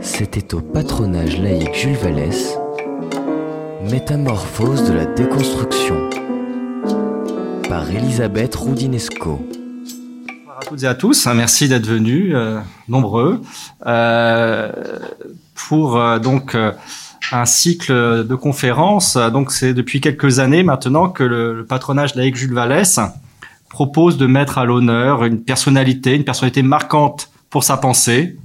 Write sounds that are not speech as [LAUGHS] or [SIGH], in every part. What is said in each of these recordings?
C'était au patronage laïque Jules Vallès, Métamorphose de la déconstruction, par Elisabeth Roudinesco. Bonjour à toutes et à tous, merci d'être venus, euh, nombreux, euh, pour euh, donc un cycle de conférences. Donc c'est depuis quelques années maintenant que le, le patronage laïque Jules Vallès propose de mettre à l'honneur une personnalité, une personnalité marquante pour sa pensée,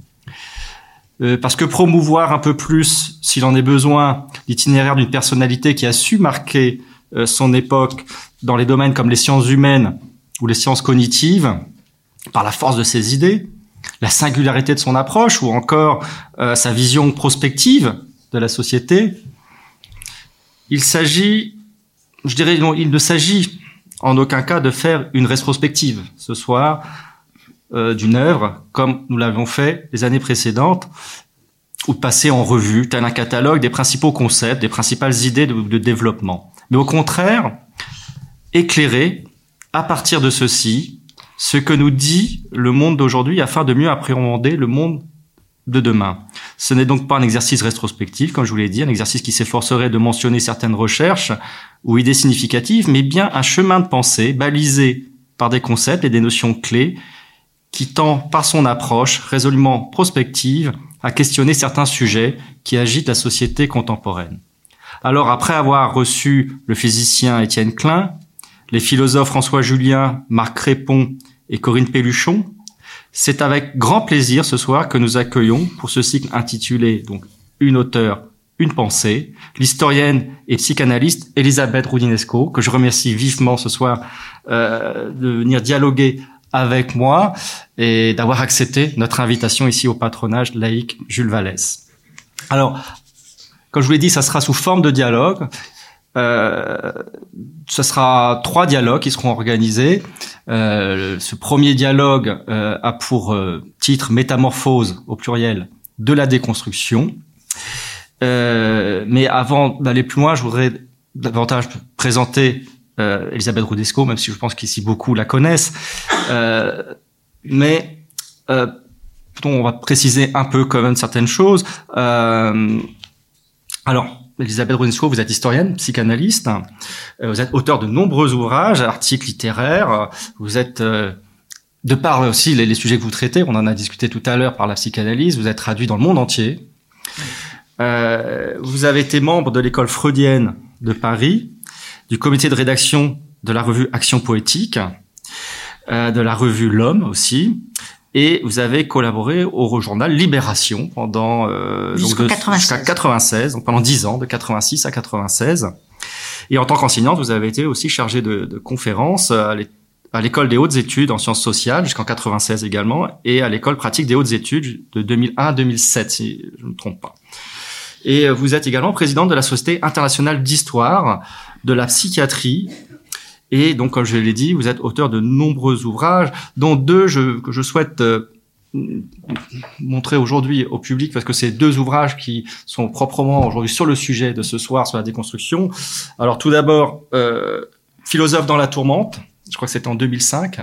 euh, parce que promouvoir un peu plus, s'il en est besoin, l'itinéraire d'une personnalité qui a su marquer euh, son époque dans les domaines comme les sciences humaines ou les sciences cognitives, par la force de ses idées, la singularité de son approche ou encore euh, sa vision prospective de la société, il s'agit, je dirais, il ne s'agit en aucun cas de faire une rétrospective. Ce soir, euh, d'une œuvre, comme nous l'avions fait les années précédentes, ou passer en revue, tel un catalogue des principaux concepts, des principales idées de développement. Mais au contraire, éclairer, à partir de ceci, ce que nous dit le monde d'aujourd'hui afin de mieux appréhender le monde de demain. Ce n'est donc pas un exercice rétrospectif, comme je vous l'ai dit, un exercice qui s'efforcerait de mentionner certaines recherches ou idées significatives, mais bien un chemin de pensée balisé par des concepts et des notions clés qui tend, par son approche résolument prospective, à questionner certains sujets qui agitent la société contemporaine. Alors, après avoir reçu le physicien Étienne Klein, les philosophes François Julien, Marc Crépon et Corinne Pelluchon, c'est avec grand plaisir ce soir que nous accueillons pour ce cycle intitulé donc Une auteure, une pensée, l'historienne et psychanalyste Elisabeth Roudinesco, que je remercie vivement ce soir euh, de venir dialoguer avec moi et d'avoir accepté notre invitation ici au patronage laïque Jules Vallès. Alors, comme je vous l'ai dit, ça sera sous forme de dialogue. Euh, ce sera trois dialogues qui seront organisés. Euh, ce premier dialogue euh, a pour titre Métamorphose au pluriel de la déconstruction. Mais avant d'aller plus loin, je voudrais davantage présenter euh, Elisabeth Rodesco, même si je pense qu'ici beaucoup la connaissent. Euh, mais euh, on va préciser un peu quand même certaines choses. Euh, alors, Elisabeth Rodesco, vous êtes historienne, psychanalyste. Vous êtes auteur de nombreux ouvrages, articles littéraires. Vous êtes de par aussi les, les, sujets que vous traitez, on en a discuté tout à l'heure par la psychanalyse, vous êtes traduit dans le monde entier. Vous avez été membre de l'école freudienne de Paris, du comité de rédaction de la revue Action Poétique, euh, de la revue L'Homme aussi, et vous avez collaboré au journal Libération pendant euh, jusqu'à 96. 96, donc pendant 10 ans, de 86 à 96. Et en tant qu'enseignante, vous avez été aussi chargée de, de conférences à l'école des hautes études en sciences sociales jusqu'en 96 également, et à l'école pratique des hautes études de 2001 à 2007, si je ne me trompe pas. Et vous êtes également présidente de la Société internationale d'histoire de la psychiatrie. Et donc, comme je l'ai dit, vous êtes auteur de nombreux ouvrages, dont deux que je souhaite euh, montrer aujourd'hui au public, parce que c'est deux ouvrages qui sont proprement aujourd'hui sur le sujet de ce soir, sur la déconstruction. Alors, tout d'abord, euh, Philosophe dans la tourmente, je crois que c'était en 2005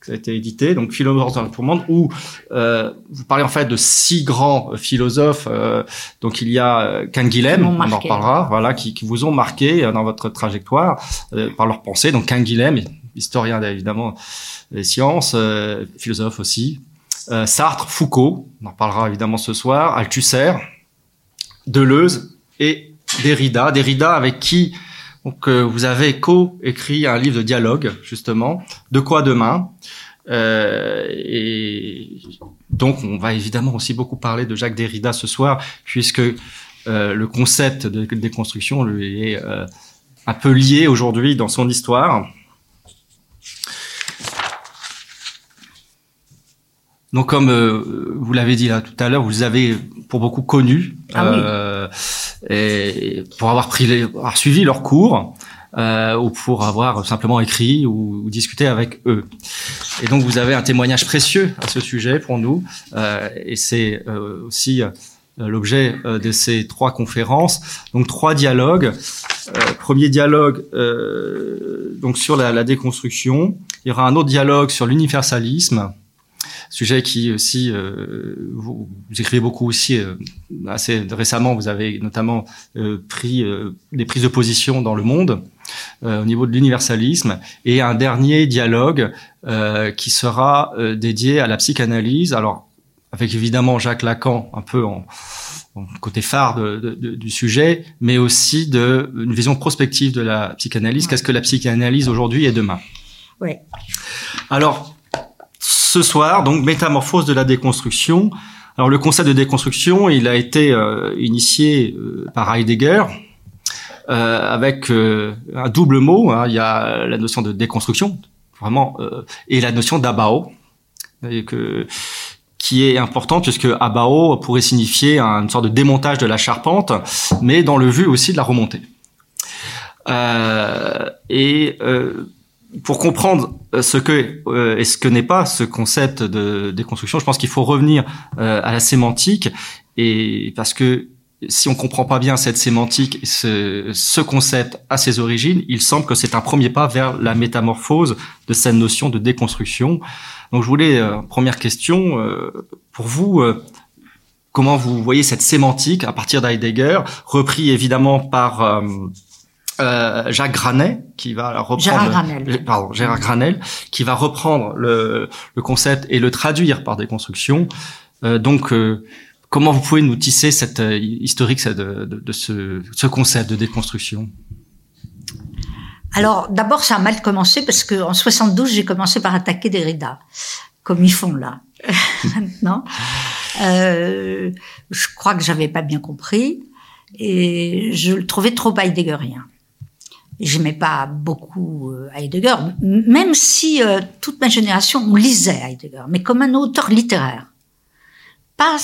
que ça a été édité, donc Philosophe dans la tourmente, où euh, vous parlez en fait de six grands philosophes. Euh, donc il y a euh, Canguilhem, on en reparlera, voilà, qui, qui, vous ont marqué dans votre trajectoire euh, par leur pensée. Donc Canguilhem, historien évidemment des sciences, euh, philosophe aussi. Euh, Sartre, Foucault, on en reparlera évidemment ce soir. Althusser, Deleuze et Derrida. Derrida avec qui donc euh, vous avez co-écrit un livre de dialogue justement, de quoi demain. Euh, et donc on va évidemment aussi beaucoup parler de Jacques Derrida ce soir, puisque euh, le concept de déconstruction lui est euh, un peu lié aujourd'hui dans son histoire. Donc, comme vous l'avez dit là tout à l'heure, vous avez pour beaucoup connus ah euh, et pour avoir pris les, avoir suivi leurs cours euh, ou pour avoir simplement écrit ou, discuté avec eux. Et donc, vous avez un témoignage précieux à ce sujet pour nous, euh, et c'est euh, aussi l'objet de ces trois conférences. Donc, trois dialogues. premier dialogue donc sur la, la déconstruction. Il y aura un autre dialogue sur l'universalisme sujet qui aussi vous, écrivez beaucoup aussi assez récemment. Vous avez notamment pris des prises de position dans le monde au niveau de l'universalisme et un dernier dialogue qui sera dédié à la psychanalyse. Alors avec évidemment Jacques Lacan un peu en, côté phare de, de, du sujet, mais aussi de une vision prospective de la psychanalyse. Qu'est-ce que la psychanalyse aujourd'hui et demain? Oui. Alors, ce soir, donc métamorphose de la déconstruction. Alors le concept de déconstruction, il a été euh, initié euh, par Heidegger. Euh, avec un double mot, hein. il y a la notion de déconstruction, vraiment, et la notion d'abao, qui est important puisque abao pourrait signifier une sorte de démontage de la charpente, mais dans le vu aussi de la remontée. Et pour comprendre ce que euh, et ce que n'est pas ce concept de déconstruction, je pense qu'il faut revenir euh, à la sémantique et parce que si on comprend pas bien cette sémantique, ce, ce concept à ses origines, il semble que c'est un premier pas vers la métamorphose de cette notion de déconstruction. Donc je voulais, euh, première question, euh, pour vous, euh, comment vous voyez cette sémantique à partir d'Heidegger, repris évidemment par Jacques Granet, qui va reprendre Gérard Granel. Pardon, Gérard Granel, qui va reprendre le, le, concept et le traduire par déconstruction. donc Comment vous pouvez nous tisser cette historique de, de, de ce, ce, concept de déconstruction? Alors, d'abord, ça a mal commencé parce que en 72, j'ai commencé par attaquer Derrida, comme ils font là [LAUGHS] maintenant. Euh, je crois que j'avais pas bien compris et je le trouvais trop heideggerien. J'aimais pas beaucoup euh, Heidegger, même si euh, toute ma génération on lisait Heidegger, mais comme un auteur littéraire. Pas,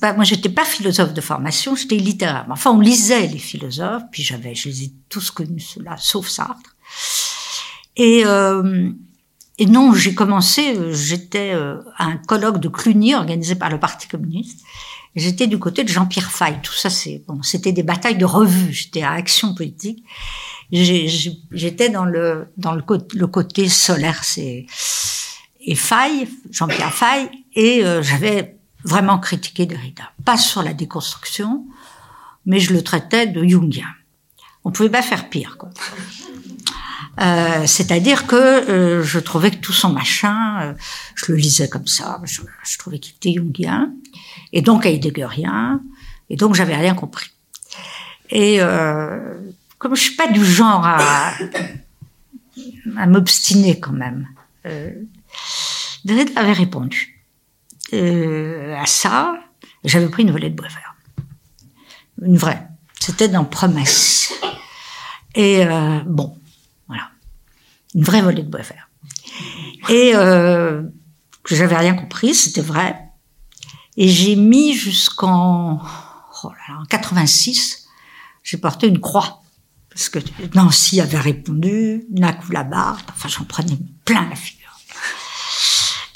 pas moi j'étais pas philosophe de formation, j'étais littéraire. Enfin, on lisait les philosophes, puis j'avais, je les ai tous connus ceux-là, sauf Sartre. Et, euh, et non, j'ai commencé, euh, j'étais à un colloque de Cluny organisé par le Parti communiste. J'étais du côté de Jean-Pierre Fay. Tout ça, c'est bon, c'était des batailles de revue. J'étais à Action politique. J'étais dans le dans le, côté solaire, c'est et Fay, Jean-Pierre Fay, et euh, j'avais vraiment critiqué Derrida. Pas sur la déconstruction, mais je le traitais de jungien. On pouvait pas faire pire, quoi. Euh, C'est-à-dire que euh, je trouvais que tout son machin, euh, je le lisais comme ça, je, je trouvais qu'il était jungien, et donc heideggerien, et donc j'avais rien compris. Et euh, comme je suis pas du genre à, m'obstiner quand même, euh, avait répondu. Euh, à ça, j'avais pris une volée de vert. Une vraie. C'était dans Promesse. Et euh, bon, voilà. Une vraie volée de vert. Et euh, que j'avais rien compris, c'était vrai. Et j'ai mis jusqu'en oh là là, en 86, j'ai porté une croix. Parce que Nancy avait répondu, Nakou là-bas, enfin j'en prenais plein la figure.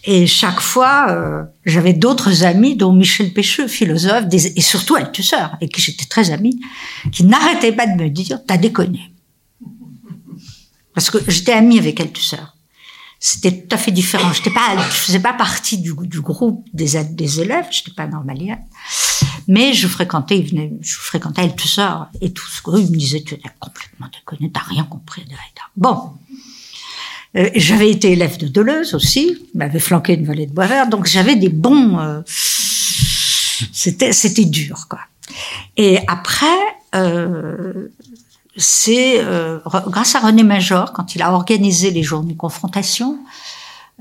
Et chaque fois, euh, j'avais d'autres amis, dont Michel Pécheux, philosophe, et surtout Althusser, avec qui j'étais très amie, qui n'arrêtaient pas de me dire « t'as déconné ». Parce que j'étais amie avec Althusser. C'était tout à fait différent. J'étais pas, je faisais pas partie du, du groupe des, des élèves, j'étais pas normalienne. Mais je fréquentais, il venait, je fréquentais Althusser et tout ce que il me disait, tu as complètement déconné, t'as rien compris de Bon. Euh, j'avais été élève de Deleuze aussi, m'avait flanqué une vallée de bois vert, donc j'avais des bons. Euh, c'était c'était dur quoi. Et après, euh, c'est euh, grâce à René Major quand il a organisé les journées confrontation.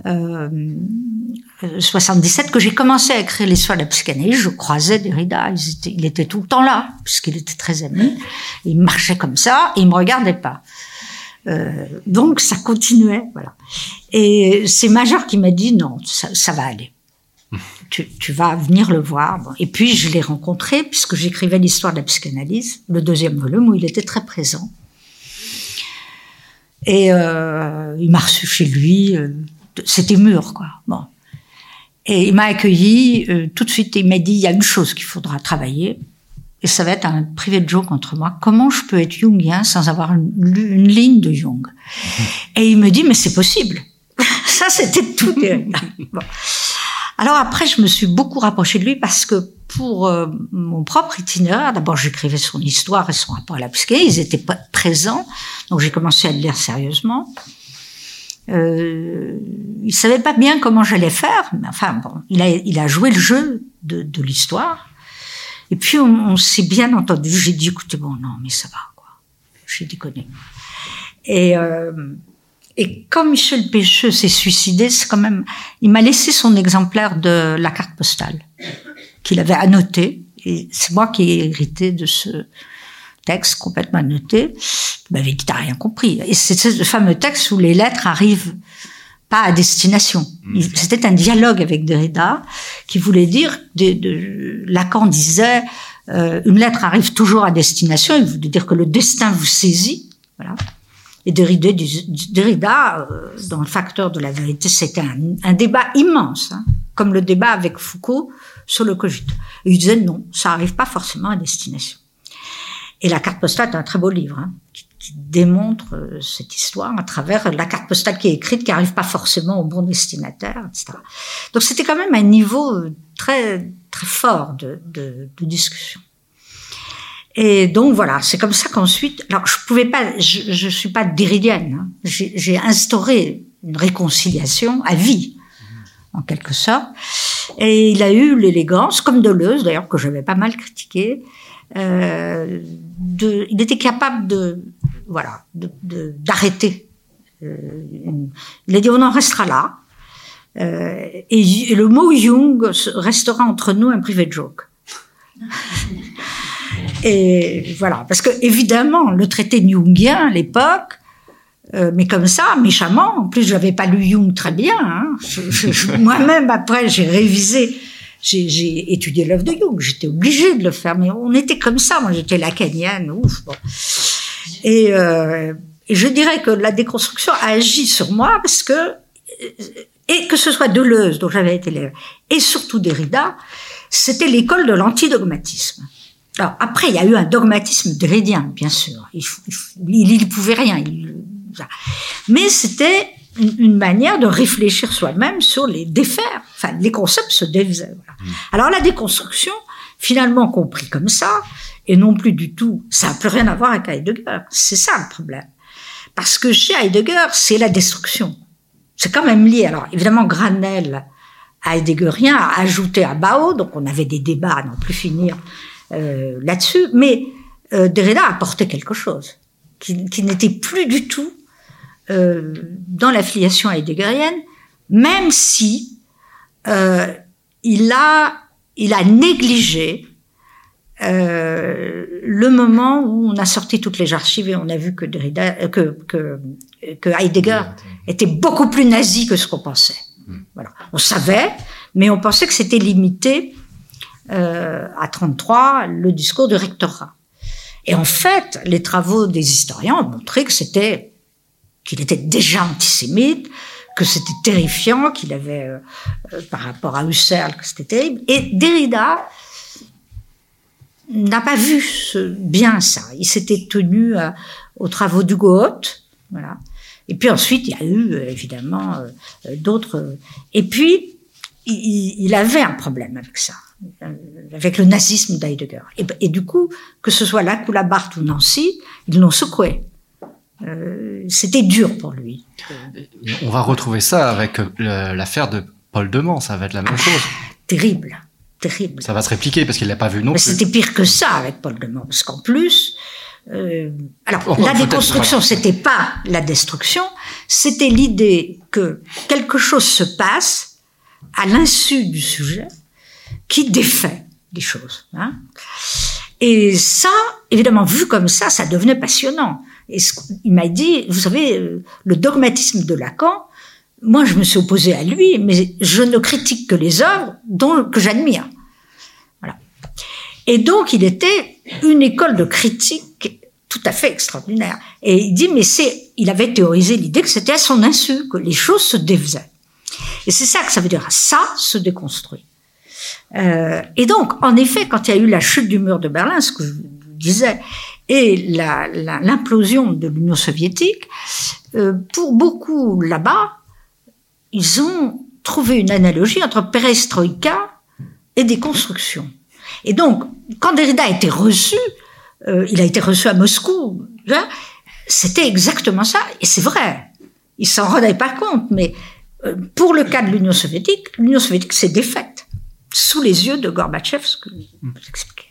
Euh, 77 que j'ai commencé à écrire l'histoire de la psychanalyse, je croisais Derrida, il était, tout le temps là, puisqu'il était très ami, il marchait comme ça, et il me regardait pas. Euh, donc ça continuait, voilà. Et c'est Major qui m'a dit non, ça, va aller. Tu, vas venir le voir. Et puis je l'ai rencontré puisque j'écrivais l'histoire de la psychanalyse, le deuxième volume où il était très présent. Et euh, il m'a reçu chez lui. Euh, C'était mûr, quoi. Bon. Et il m'a accueilli euh, tout de suite. Il m'a dit il y a une chose qu'il faudra travailler et ça va être un privé de joke entre moi. Comment je peux être jungien sans avoir une, une ligne de Jung? Et il me dit, mais c'est possible. [LAUGHS] ça, c'était tout. [LAUGHS] bon. Alors après, je me suis beaucoup rapprochée de lui parce que pour euh, mon propre itinéraire, d'abord j'écrivais son histoire et son rapport à la psyché, ils étaient pas présents, donc j'ai commencé à le lire sérieusement. Euh, il savait pas bien comment j'allais faire, mais enfin bon, il a, il a joué le jeu de, de l'histoire. Et puis on, on s'est bien entendu. J'ai dit écoutez bon non mais ça va quoi, j'ai déconné. Et euh, et quand Michel Pécheux s'est suicidé, c'est quand même, il m'a laissé son exemplaire de la carte postale qu'il avait annoté. Et c'est moi qui ai hérité de ce texte complètement annoté. Il m'avait dit, t'as rien compris. Et c'est ce fameux texte où les lettres arrivent pas à destination. C'était un dialogue avec Derrida qui voulait dire, de, de, Lacan disait, euh, une lettre arrive toujours à destination, il voulait dire que le destin vous saisit. Voilà. Et Derrida, Derrida euh, dans le facteur de la vérité, c'était un, un, débat immense, hein, comme le débat avec Foucault sur le cogito. Et il disait non, ça arrive pas forcément à destination. Et la carte postale est un très beau livre hein, qui, démontre euh, cette histoire à travers la carte postale qui est écrite, qui arrive pas forcément au bon destinataire, etc. Donc c'était quand même un niveau euh, très très fort de, de, de discussion. Et donc voilà, c'est comme ça qu'ensuite, alors je pouvais pas, je, je suis pas déridienne, hein, j'ai instauré une réconciliation à vie, en quelque sorte. Et il a eu l'élégance, comme Deleuze d'ailleurs, que j'avais pas mal critiqué, euh, de, il était capable de, voilà, d'arrêter. De, euh, il a dit on en restera là. Euh, et, et, le mot Jung restera entre nous un privé joke. [LAUGHS] Et voilà, parce que évidemment, le traité jungien à l'époque, euh, mais comme ça, méchamment. En plus, j'avais pas lu Jung très bien. Hein. [LAUGHS] Moi-même, après, j'ai révisé, j'ai étudié l'œuvre de Jung. J'étais obligée de le faire, mais on était comme ça. Moi, j'étais lacanienne, ouf. Bon. Et, euh, je dirais que la déconstruction a agi sur moi parce que et que ce soit Deleuze, dont j'avais été élève, et surtout Derrida, c'était l'école de l'antidogmatisme. Alors après, il y a eu un dogmatisme drédien, bien sûr. Il, il, pouvait rien. Mais c'était une, une, manière de réfléchir soi-même sur les défaire. Enfin, les concepts se défaisaient. Voilà. Mmh. Alors la déconstruction, finalement compris comme ça, et non plus du tout, ça n'a plus rien à voir avec Heidegger. C'est ça le problème. Parce que chez Heidegger, c'est la destruction. C'est quand même lié. Alors évidemment, Granel, heideggerien, a ajouté à Bao, donc on avait des débats à n'en plus finir euh, là-dessus, mais euh, Derrida apportait quelque chose qui, qui n'était plus du tout euh, dans l'affiliation heideggerienne, même si euh, il a il a négligé euh, le moment où on a sorti toutes les archives et on a vu que Derrida, euh, que, que, que Heidegger était beaucoup plus nazi que ce qu'on pensait. Hmm. Voilà, on savait, mais on pensait que c'était limité euh, à 33 le discours du rectorat. Et en fait, les travaux des historiens ont montré que c'était qu'il était déjà antisémite, que c'était terrifiant, qu'il avait euh, euh, par rapport à Husserl que c'était terrible. Et Derrida n'a pas vu ce, bien ça. Il s'était tenu euh, aux travaux du Goethe, voilà. Et puis ensuite, il y a eu évidemment d'autres. Et puis, il, il avait un problème avec ça. Euh, avec le nazisme d'Heidegger. Et, du coup, que ce soit Lac ou la Barthes ou Nancy, ils l'ont secoué. Euh, C'était dur pour lui. On va retrouver ça avec euh, l'affaire de Paul Demant, ça va être la même ah, chose. Terrible, terrible. Ça va se répliquer parce qu'il l'a pas vu non Mais plus. C'était pire que ça avec Paul parce qu'en plus, euh, alors oh, la déconstruction, voilà. c'était pas la destruction, c'était l'idée que quelque chose se passe à l'insu du sujet qui défait les choses. Hein. Et ça, évidemment, vu comme ça, ça devenait passionnant. Et ce, il m'a dit, vous savez, euh, le dogmatisme de Lacan, moi je me suis opposé à lui, mais je ne critique que les œuvres dont, que j'admire. Voilà. Et donc il était une école de critique tout à fait extraordinaire. Et il dit, mais c'est, il avait théorisé l'idée que c'était à son insu, que les choses se défaisaient. Et c'est ça que ça veut dire, ça se déconstruit. Euh, et donc, en effet, quand il y a eu la chute du mur de Berlin, ce que je disais, et l'implosion de l'Union soviétique, euh, pour beaucoup là-bas, ils ont trouvé une analogie entre perestroïka et déconstruction. Et donc, quand Derrida a été reçu, euh, il a été reçu à Moscou, c'était exactement ça, et c'est vrai. Il s'en rendait pas compte, mais euh, pour le cas de l'Union soviétique, l'Union soviétique s'est défaite sous les yeux de Gorbatchev, ce que vous expliquez.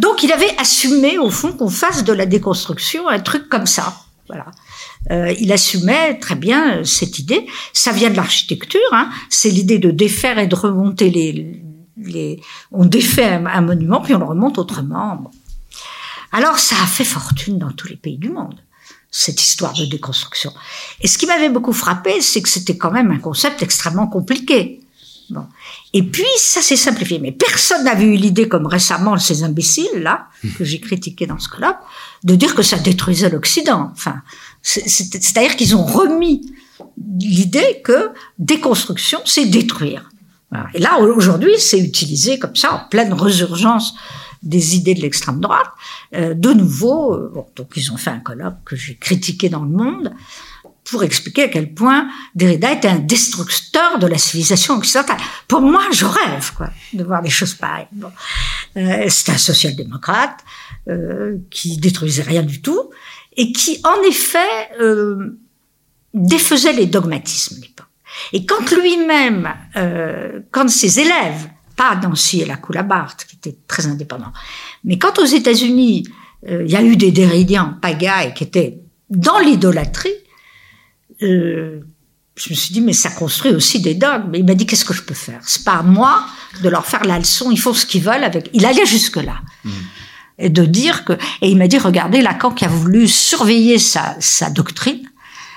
Donc il avait assumé au fond qu'on fasse de la déconstruction un truc comme ça. Voilà. Euh, il assumait très bien cette idée. Ça vient de l'architecture. Hein. C'est l'idée de défaire et de remonter les. les... On défait un, monument puis on le remonte autrement. Alors ça a fait fortune dans tous les pays du monde cette histoire de déconstruction. Et ce qui m'avait beaucoup frappé, c'est que c'était quand même un concept extrêmement compliqué. Bon. Et puis, ça s'est simplifié. Mais personne n'avait eu l'idée, comme récemment ces imbéciles-là, que j'ai critiqué dans ce club, de dire que ça détruisait l'Occident. Enfin, c'est-à-dire qu'ils ont remis l'idée que déconstruction, c'est détruire. Et là, aujourd'hui, c'est utilisé comme ça, en pleine résurgence des idées de l'extrême droite. Euh, de nouveau, euh, bon, donc ils ont fait un colloque que j'ai critiqué dans le Monde, pour expliquer à quel point Derrida était un destructeur de la civilisation occidentale. Pour moi, je rêve quoi, de voir des choses pareilles. Bon. Euh, C'était un social-démocrate euh, qui détruisait rien du tout et qui, en effet, euh, défaisait les dogmatismes l'époque. Et quand lui-même, euh, quand ses élèves, pas Nancy et la Coulabart, qui étaient très indépendants, mais quand aux États-Unis, euh, il y a eu des Derridiens pagailles qui étaient dans l'idolâtrie, euh, je me suis dit, mais ça construit aussi des dogmes. Mais il m'a dit, qu'est-ce que je peux faire? C'est pas à moi de leur faire la leçon. Ils font ce qu'ils veulent avec. Il allait jusque là. Hmm. Et de dire que. Et il m'a dit, regardez, Lacan qui a voulu surveiller sa, sa doctrine,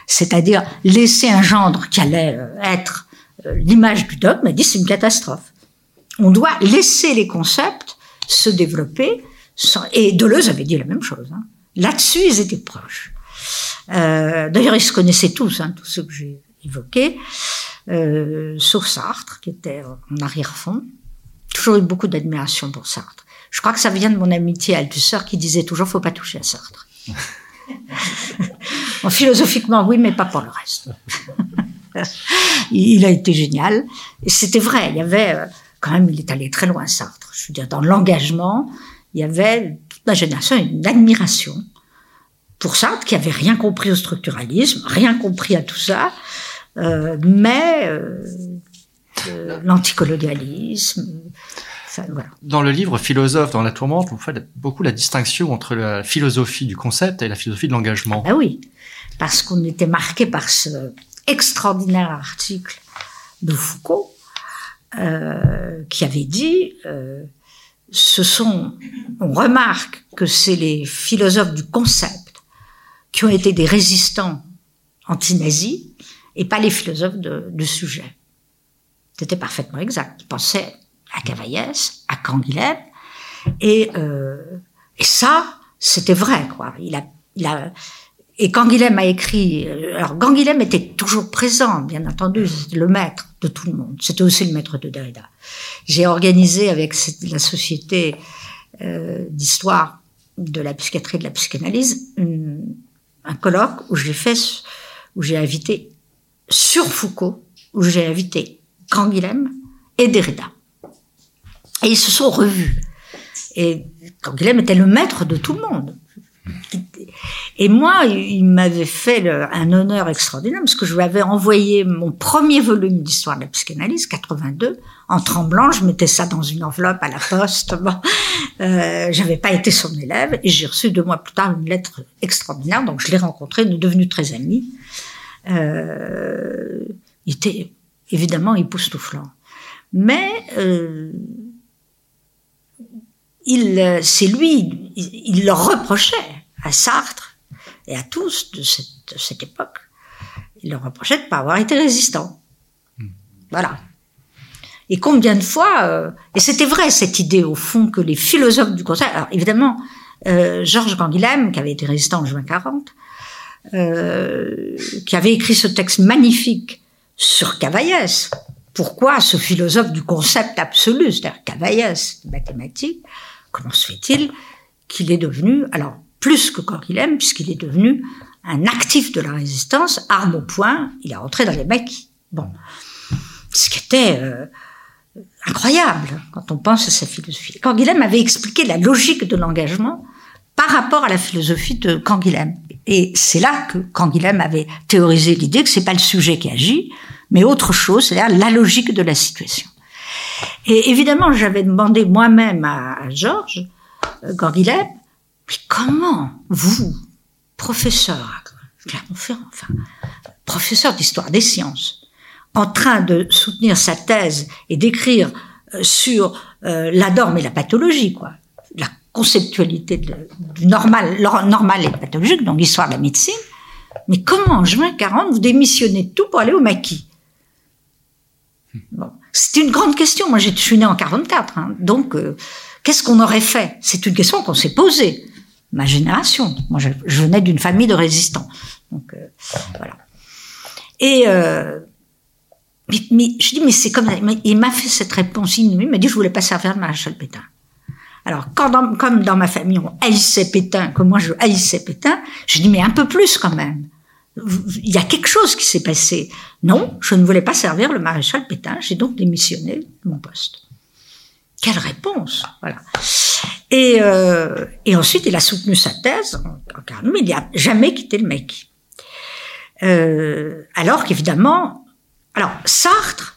c'est-à-dire laisser un gendre qui allait euh, être euh, l'image du dogme, m'a dit, c'est une catastrophe. On doit laisser les concepts se développer. Et Deleuze avait dit la même chose. Hein. Là-dessus, ils étaient proches. Euh, D'ailleurs, ils se connaissaient tous, hein, tous ceux que j'ai évoqués, euh, sauf Sartre, qui était en arrière-fond. Toujours eu beaucoup d'admiration pour Sartre. Je crois que ça vient de mon amitié à Althusser qui disait toujours faut pas toucher à Sartre. [LAUGHS] bon, philosophiquement, oui, mais pas pour le reste. il a été génial. Et c'était vrai, il y avait, euh, quand même, il est allé très loin, Sartre. Je veux dire, dans l'engagement, il y avait toute ma génération une admiration pour Sartre, qui avait rien compris au structuralisme, rien compris à tout ça, euh, mais euh, l'anticolonialisme. Voilà. Dans le livre Philosophe dans la tourmente, vous faites beaucoup la distinction entre la philosophie du concept et la philosophie de l'engagement. Ah oui, parce qu'on était marqué par ce extraordinaire article de Foucault euh, qui avait dit euh, ce sont, on remarque que c'est les philosophes du concept qui ont été des résistants anti-nazis et pas les philosophes de, sujet. C'était parfaitement exact. Ils pensaient à Cavaillès, à Canguilhem, et, euh, ça, c'était vrai, quoi. Il a, et Canguilhem a écrit. Alors Canguilhem était toujours présent, bien entendu, c'était le maître de tout le monde. C'était aussi le maître de Derrida. J'ai organisé avec la société euh, d'histoire de la psychiatrie et de la psychanalyse un colloque où j'ai fait, où j'ai invité sur Foucault, où j'ai invité Canguilhem et Derrida. Et ils se sont revus. Et Canguilhem était le maître de tout le monde. Et moi, il m'avait fait un honneur extraordinaire parce que je lui avais envoyé mon premier volume d'histoire de la psychanalyse, 82, en tremblant. Je mettais ça dans une enveloppe à la poste. Bon, euh, j'avais pas été son élève et j'ai reçu deux mois plus tard une lettre extraordinaire. Donc je l'ai rencontré, on est devenus très amis. Euh, il était évidemment époustouflant, mais euh, il, c'est lui, il, il leur reprochait à Sartre et à tous de cette, époque, il leur reprochait de ne pas avoir été résistant. Hmm. Voilà. Et combien de fois, euh, et c'était vrai cette idée au fond que les philosophes du Conseil, alors évidemment, euh, Georges Canguilhem, qui avait été résistant en juin 40, euh, qui avait écrit ce texte magnifique sur Cavaillès. Pourquoi ce philosophe du concept absolu, c'est-à-dire Cavaillès, mathématique, comment se fait-il qu'il est devenu, alors plus que Canguilhem, puisqu'il est devenu un actif de la résistance, arme au point, il est rentré dans les mecs. Bon. ce qui était euh, incroyable quand on pense à sa philosophie. Canguilhem avait expliqué la logique de l'engagement par rapport à la philosophie de Canguilhem. Et c'est là que Canguilhem avait théorisé l'idée que c'est pas le sujet qui agit, mais autre chose, c'est-à-dire la logique de la situation. Et évidemment, j'avais demandé moi-même à, Georges euh, Canguilhem, mais comment vous, professeur enfin, professeur d'histoire des sciences, en train de soutenir sa thèse et d'écrire euh, sur euh, la norme et la pathologie, quoi, la conceptualité du normal, normal et pathologique, donc l'histoire de la médecine. Mais comment en juin 40 vous démissionnez tout pour aller au maquis? C'est une grande question. Moi, je suis né en 44, hein. donc euh, qu'est-ce qu'on aurait fait? C'est une question qu'on s'est posée. Ma génération. Moi, je, venais d'une famille de résistants, donc voilà. Et euh, mais, je dis, mais c'est comme, il m'a fait cette réponse inouïe, il m'a dit, je voulais pas servir le maréchal Pétain. Alors, quand comme dans ma famille, on haïssait Pétain, comme moi je haïssais Pétain, je dis, mais un peu plus quand même. Il y a quelque chose qui s'est passé. Non, je ne voulais pas servir le maréchal Pétain, j'ai donc démissionné de mon poste. Quelle réponse Voilà. Et, euh, et ensuite, il a soutenu sa thèse, mais il n'a jamais quitté le mec. Euh, alors qu'évidemment, alors, Sartre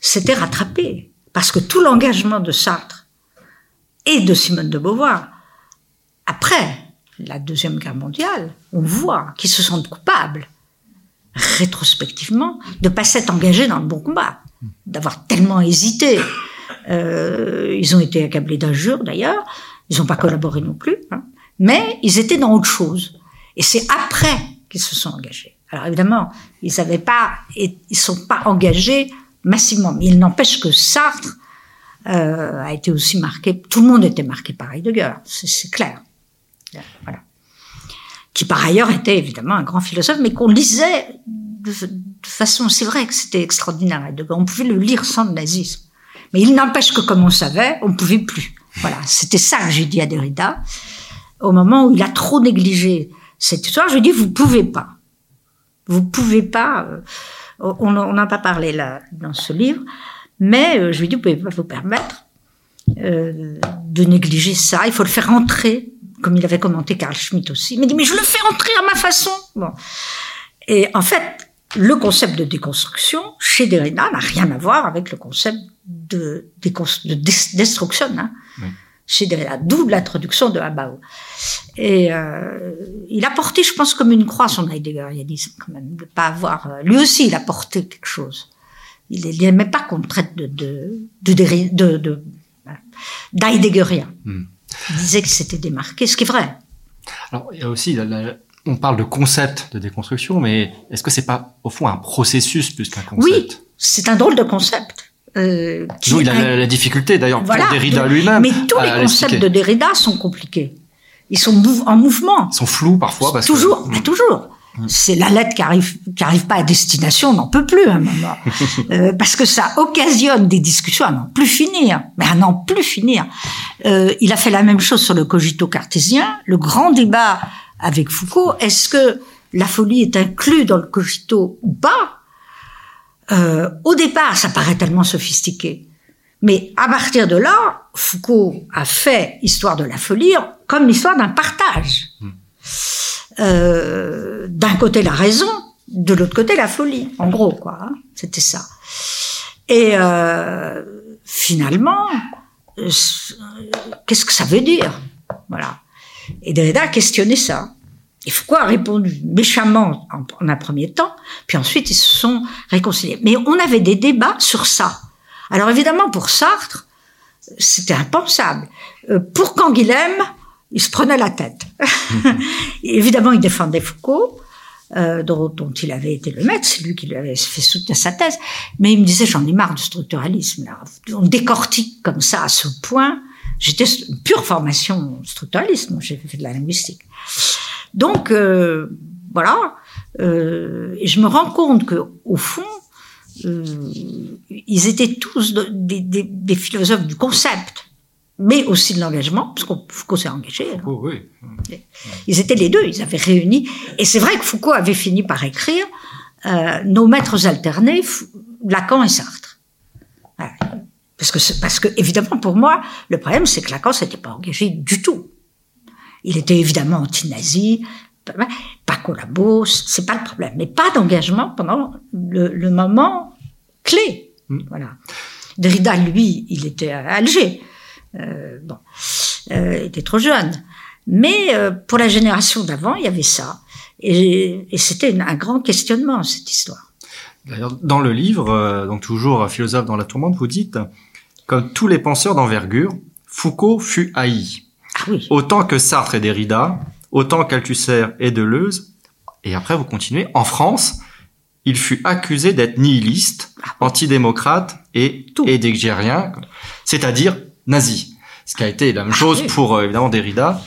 s'était rattrapé, parce que tout l'engagement de Sartre et de Simone de Beauvoir, après la Deuxième Guerre mondiale, on voit qu'ils se sentent coupables, rétrospectivement, de ne pas s'être engagés dans le bon combat, d'avoir tellement hésité. Euh, ils ont été accablés d'injures d'ailleurs, ils n'ont pas collaboré non plus, hein. mais ils étaient dans autre chose. Et c'est après qu'ils se sont engagés. Alors évidemment, ils n'avaient pas, ils sont pas engagés massivement, mais il n'empêche que Sartre euh, a été aussi marqué. Tout le monde était marqué par Heidegger, c'est clair. Voilà. Qui par ailleurs était évidemment un grand philosophe, mais qu'on lisait de, façon, c'est vrai que c'était extraordinaire Heidegger. On pouvait le lire sans le nazisme, mais il n'empêche que comme on savait, on ne pouvait plus. Voilà, c'était ça que j'ai dit à Derrida au moment où il a trop négligé cette histoire. Je lui ai dit vous pouvez pas. Vous pouvez pas, euh, on n'a pas parlé là dans ce livre, mais euh, je lui dis, vous pouvez pas vous permettre euh, de négliger ça. Il faut le faire entrer, comme il avait commenté Carl Schmitt aussi. Il m'a dit, mais je le fais entrer à ma façon. Bon. Et en fait, le concept de déconstruction chez Derrida n'a rien à voir avec le concept de, de destruction. Hein chez Derrida, d'où l'introduction de Abao. Et euh, il a porté, je pense, comme une croix son Heidegger. Il a dit quand même de pas avoir. Euh, lui aussi, il a porté quelque chose. Il n'aimait pas qu'on traite de de de, de, d'Heideggerien. Hmm. Il disait que c'était démarqué, ce qui est vrai. Alors il y a aussi, on parle de concept de déconstruction, mais est-ce que c'est pas au fond un processus plus qu'un concept? Oui, c'est un drôle de concept. Euh, qui il a la, difficulté d'ailleurs pour Derrida lui-même. Mais tous les concepts de Derrida sont compliqués. Ils sont en mouvement. Ils sont flous parfois. Parce toujours, que... toujours. C'est la lettre qui arrive, qui arrive pas à destination, on n'en peut plus à un moment, euh, parce que ça occasionne des discussions à n'en plus finir, mais à n'en plus finir. Euh, il a fait la même chose sur le cogito cartésien, le grand débat avec Foucault. Est-ce que la folie est inclue dans le cogito ou pas? Euh, au départ, ça paraît tellement sophistiqué. Mais à partir de là, Foucault a fait Histoire de la folie comme l'histoire d'un partage. Hmm. Euh, d'un côté la raison, de l'autre côté la folie. En gros, quoi. Hein, C'était ça. Et euh, finalement, euh, qu'est-ce que ça veut dire? Voilà. Et Derrida a questionné ça. Et Foucault a répondu méchamment en, un premier temps, puis ensuite ils se sont réconciliés. Mais on avait des débats sur ça. Alors évidemment, pour Sartre, c'était impensable. Euh, pour Canguilhem, il se prenait la tête. [LAUGHS] évidemment, il défendait Foucault, euh, dont, dont, il avait été le maître, c'est lui qui lui avait fait soutenir sa thèse, mais il me disait, j'en ai marre du structuralisme. Là. On décortique comme ça à ce point. J'étais une pure formation structuraliste, moi j'ai fait de la linguistique. Donc euh, voilà, euh, et je me rends compte que au fond, euh, ils étaient tous des, des, des, philosophes du concept, mais aussi de l'engagement, parce que Foucault s'est engagé. Hein. Oh, oui. Ils étaient les deux, ils avaient réuni. Et c'est vrai que Foucault avait fini par écrire Nos maîtres alternés, Lacan et Sartre. Voilà. Parce que, parce que, évidemment, pour moi, le problème, c'est que Lacan s'était pas engagé du tout. Il était évidemment anti-nazi, pas collabo, c'est pas le problème, mais pas d'engagement pendant le, le, moment clé. Mm. Voilà. Derrida, lui, il était à Alger. Euh, bon, euh, il était trop jeune. Mais euh, pour la génération d'avant, il y avait ça. Et, et c'était un grand questionnement, cette histoire. D'ailleurs, dans le livre, donc toujours philosophe dans la tourmente, vous dites, comme tous les penseurs d'envergure, Foucault fut haï. Ah oui. Autant que Sartre et Derrida, autant qu'Althusser et Deleuze. Et après, vous continuez. En France, il fut accusé d'être nihiliste, antidémocrate et hédégérien, c'est-à-dire nazi. Ce qui a été la même Ah chose oui. pour euh, évidemment Derrida.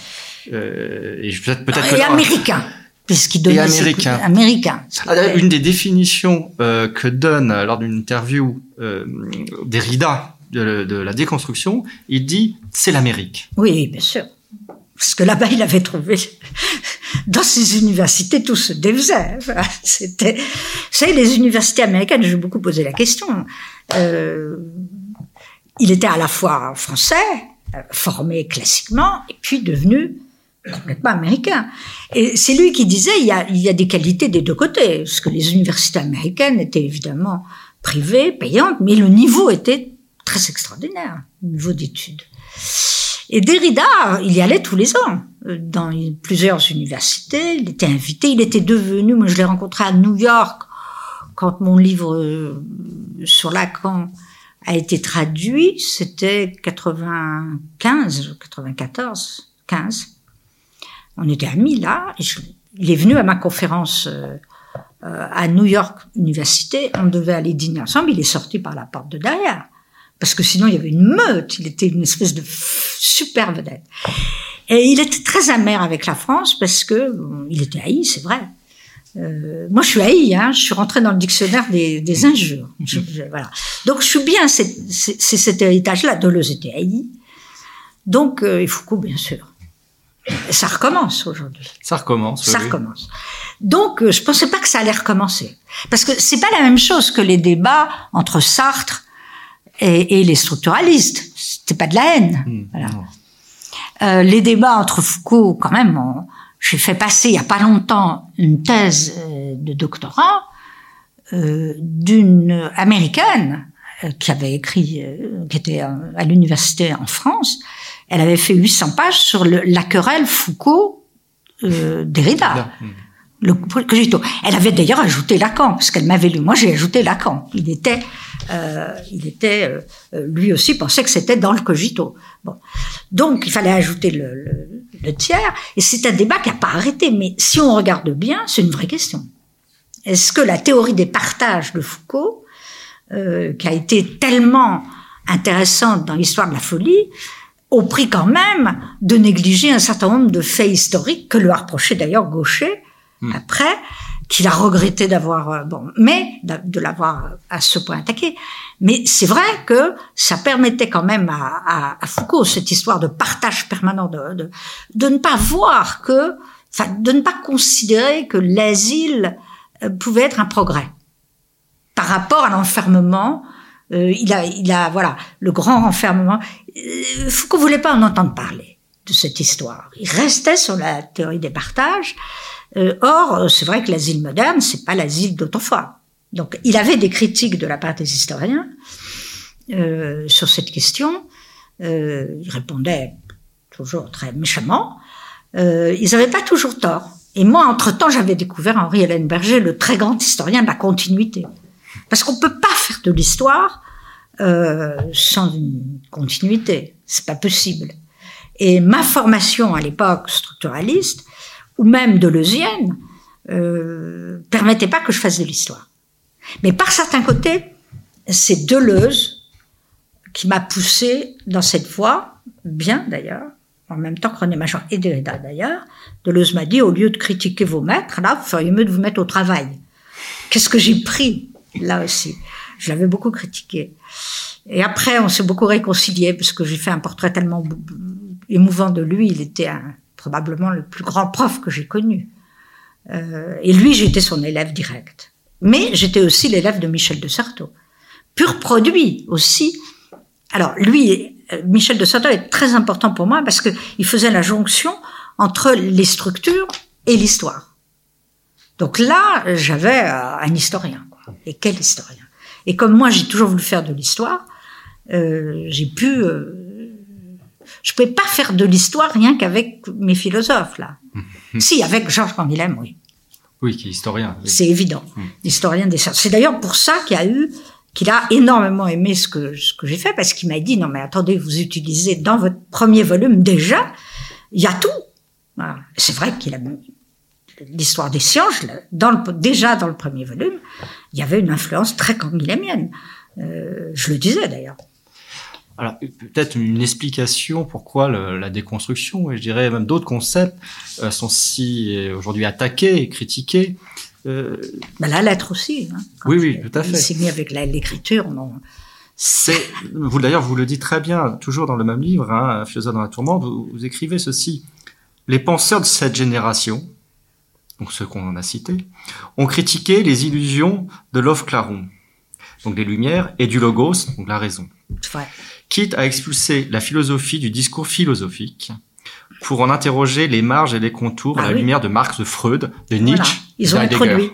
Euh, et peut-être et que américain, puisqu'il donnait Et ses- américain. Ah, une des définitions euh, que donne euh, lors d'une interview Derrida de, la déconstruction, il dit c'est l'Amérique. Oui, bien sûr. Parce que là-bas, il avait trouvé, dans ces universités, tout se défaisait. [LAUGHS] C'était, vous savez, les universités américaines, j'ai beaucoup posé la question. Euh, il était à la fois français, euh, formé classiquement, et puis devenu complètement américain. Et c'est lui qui disait, il y, a, il y a des qualités des deux côtés, parce que les universités américaines étaient évidemment privées, payantes, mais le niveau était très extraordinaire, le niveau d'études. Et Derrida, il y allait tous les ans euh, dans plusieurs universités. Il était invité. Il était devenu, moi je l'ai rencontré à New York quand mon livre euh, sur Lacan a été traduit. C'était 95, 94, 15. On était amis là. Il est venu à ma conférence euh, à New York Université. On devait aller dîner ensemble. Il est sorti par la porte de derrière parce que sinon il y avait une meute. Il était une espèce de super vedette. Et il était très amer avec la France parce que bon, il était haï, c'est vrai. Euh, moi, je suis haï, hein, je suis rentrée dans le dictionnaire des, des injures. [LAUGHS] Je- je- voilà. Donc, je suis bien, c'est cet héritage-là. Deleuze était haï. Donc, euh, et Foucault, bien sûr. Et ça recommence aujourd'hui. Ça recommence. Ça oui. recommence. Donc, euh, je pensais pas que ça allait recommencer. Parce que c'est pas la même chose que les débats entre Sartre et, et les structuralistes. C'était pas de la haine. Hmm, Voilà. Euh, les débats entre Foucault, quand même, j'ai fait passer il y a pas longtemps une thèse euh, de doctorat euh, d'une américaine euh, qui avait écrit, euh, qui était à l'université en France. Elle avait fait 800 pages sur le, la querelle Foucault euh, Derrida. Là, hmm. Le cogito. Elle avait d'ailleurs ajouté Lacan, parce qu'elle m'avait lu. Moi, j'ai ajouté Lacan. Il était, euh, il était, euh, lui aussi pensait que c'était dans le cogito. Bon. Donc, il fallait ajouter le, le, le tiers. Et c'est un débat qui n'a pas arrêté. Mais si on regarde bien, c'est une vraie question. Est-ce que la théorie des partages de Foucault, euh, qui a été tellement intéressante dans l'histoire de la folie, au prix quand même de négliger un certain nombre de faits historiques que lui a reproché d'ailleurs Gaucher après, qu'il a regretté d'avoir euh, bon, mais de l'avoir à ce point attaqué. Mais c'est vrai que ça permettait quand même à, Foucault cette histoire de partage permanent, de, ne pas voir que, enfin, de ne pas considérer que l'asile euh, pouvait être un progrès par rapport à l'enfermement. Euh, il a, il a, voilà, le grand enfermement. Euh, Foucault voulait pas en entendre parler de cette histoire. Il restait sur la théorie des partages. Euh, or, euh, c'est vrai que l'asile moderne, c'est pas l'asile d'autrefois. Donc, il avait des critiques de la part des historiens euh, sur cette question. Euh, il répondait toujours très méchamment. Euh, ils n'avaient pas toujours tort. Et moi, entre-temps, j'avais découvert Henri Hélène Berger, le très grand historien de la continuité. Parce qu'on peut pas faire de l'histoire euh, sans une continuité. C'est pas possible. Et ma formation à l'époque structuraliste, ou même deleuzienne, euh, permettait pas que je fasse de l'histoire. Mais par certains côtés, c'est Deleuze qui m'a poussé dans cette voie, bien d'ailleurs, en même temps que René Machan et Derrida d'ailleurs. Deleuze m'a dit, au lieu de critiquer vos maîtres, là, vous feriez mieux de vous mettre au travail. Qu'est-ce que j'ai pris là aussi? Je l'avais beaucoup critiqué. Et après, on s'est beaucoup réconciliés parce que j'ai fait un portrait tellement émouvant de lui. Il était un- probablement le plus grand prof que j'ai connu. Euh, et lui, j'étais son élève direct. Mais j'étais aussi l'élève de Michel de Certeau. pur produit aussi. Alors lui, euh, Michel de Certeau est très important pour moi parce que il faisait la jonction entre les structures et l'histoire. Donc là, j'avais euh, un historien. Quoi. Et quel historien? Et comme moi, j'ai toujours voulu faire de l'histoire, euh, j'ai pu. Euh, je pouvais pas faire de l'histoire rien qu'avec mes philosophes là. [LAUGHS] si, avec Georges Canguilhem, oui. Oui, qui est historien. oui. C'est évident. Historien des sciences. C'est d'ailleurs pour ça qu'il a eu, qu'il a énormément aimé ce que, ce que j'ai fait, parce qu'il m'a dit, non mais attendez, vous utilisez dans votre premier volume déjà, il y a tout. Voilà. C'est vrai qu'il a l'histoire des sciences, là, dans le, déjà dans le premier volume, il y avait une influence très canguilhémienne. Euh, je le disais d'ailleurs. Alors peut-être une explication pourquoi le- la déconstruction et je dirais même d'autres concepts euh, sont si euh, aujourd'hui attaqués et critiqués. Euh, Ben, la lettre aussi. Hein, Oui, oui, tout à fait. Il s'est mis avec l'écriture. non. c'est vous d'ailleurs vous le dites très bien toujours dans le même livre, hein, Philosophe dans la tourmente, vous, vous écrivez ceci les penseurs de cette génération, donc ceux qu'on a cités, ont critiqué les illusions de l'off-claron, donc des lumières, et du logos, donc la raison. C'est. Quitte à expulser la philosophie du discours philosophique pour en interroger les marges et les contours à Ah la oui. lumière de Marx, de Freud, de Voilà. Nietzsche, Ils ont introduit.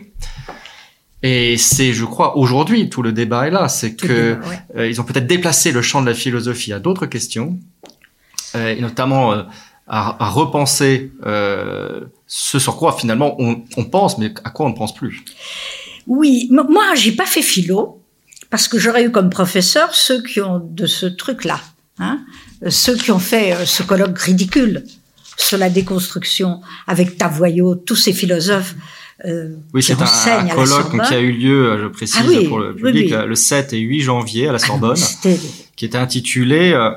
Et c'est, je crois, aujourd'hui, tout le débat est là, c'est que le débat, ouais. euh, ils ont peut-être déplacé le champ de la philosophie à d'autres questions, euh, et notamment euh, à, à repenser euh, ce sur quoi finalement on, on pense, mais à quoi on ne pense plus. Oui, moi, j'ai pas fait philo parce que j'aurais eu comme professeur ceux qui ont de ce truc-là, hein, ceux qui ont fait euh, ce colloque ridicule sur la déconstruction avec Tavoyot, tous ces philosophes euh, Oui, c'est un, colloque donc, qui a Sorbonne. eu lieu, euh, je précise Ah oui, pour le public, oui. euh, le 7 et 8 janvier à la Sorbonne. C'était- qui était intitulé euh,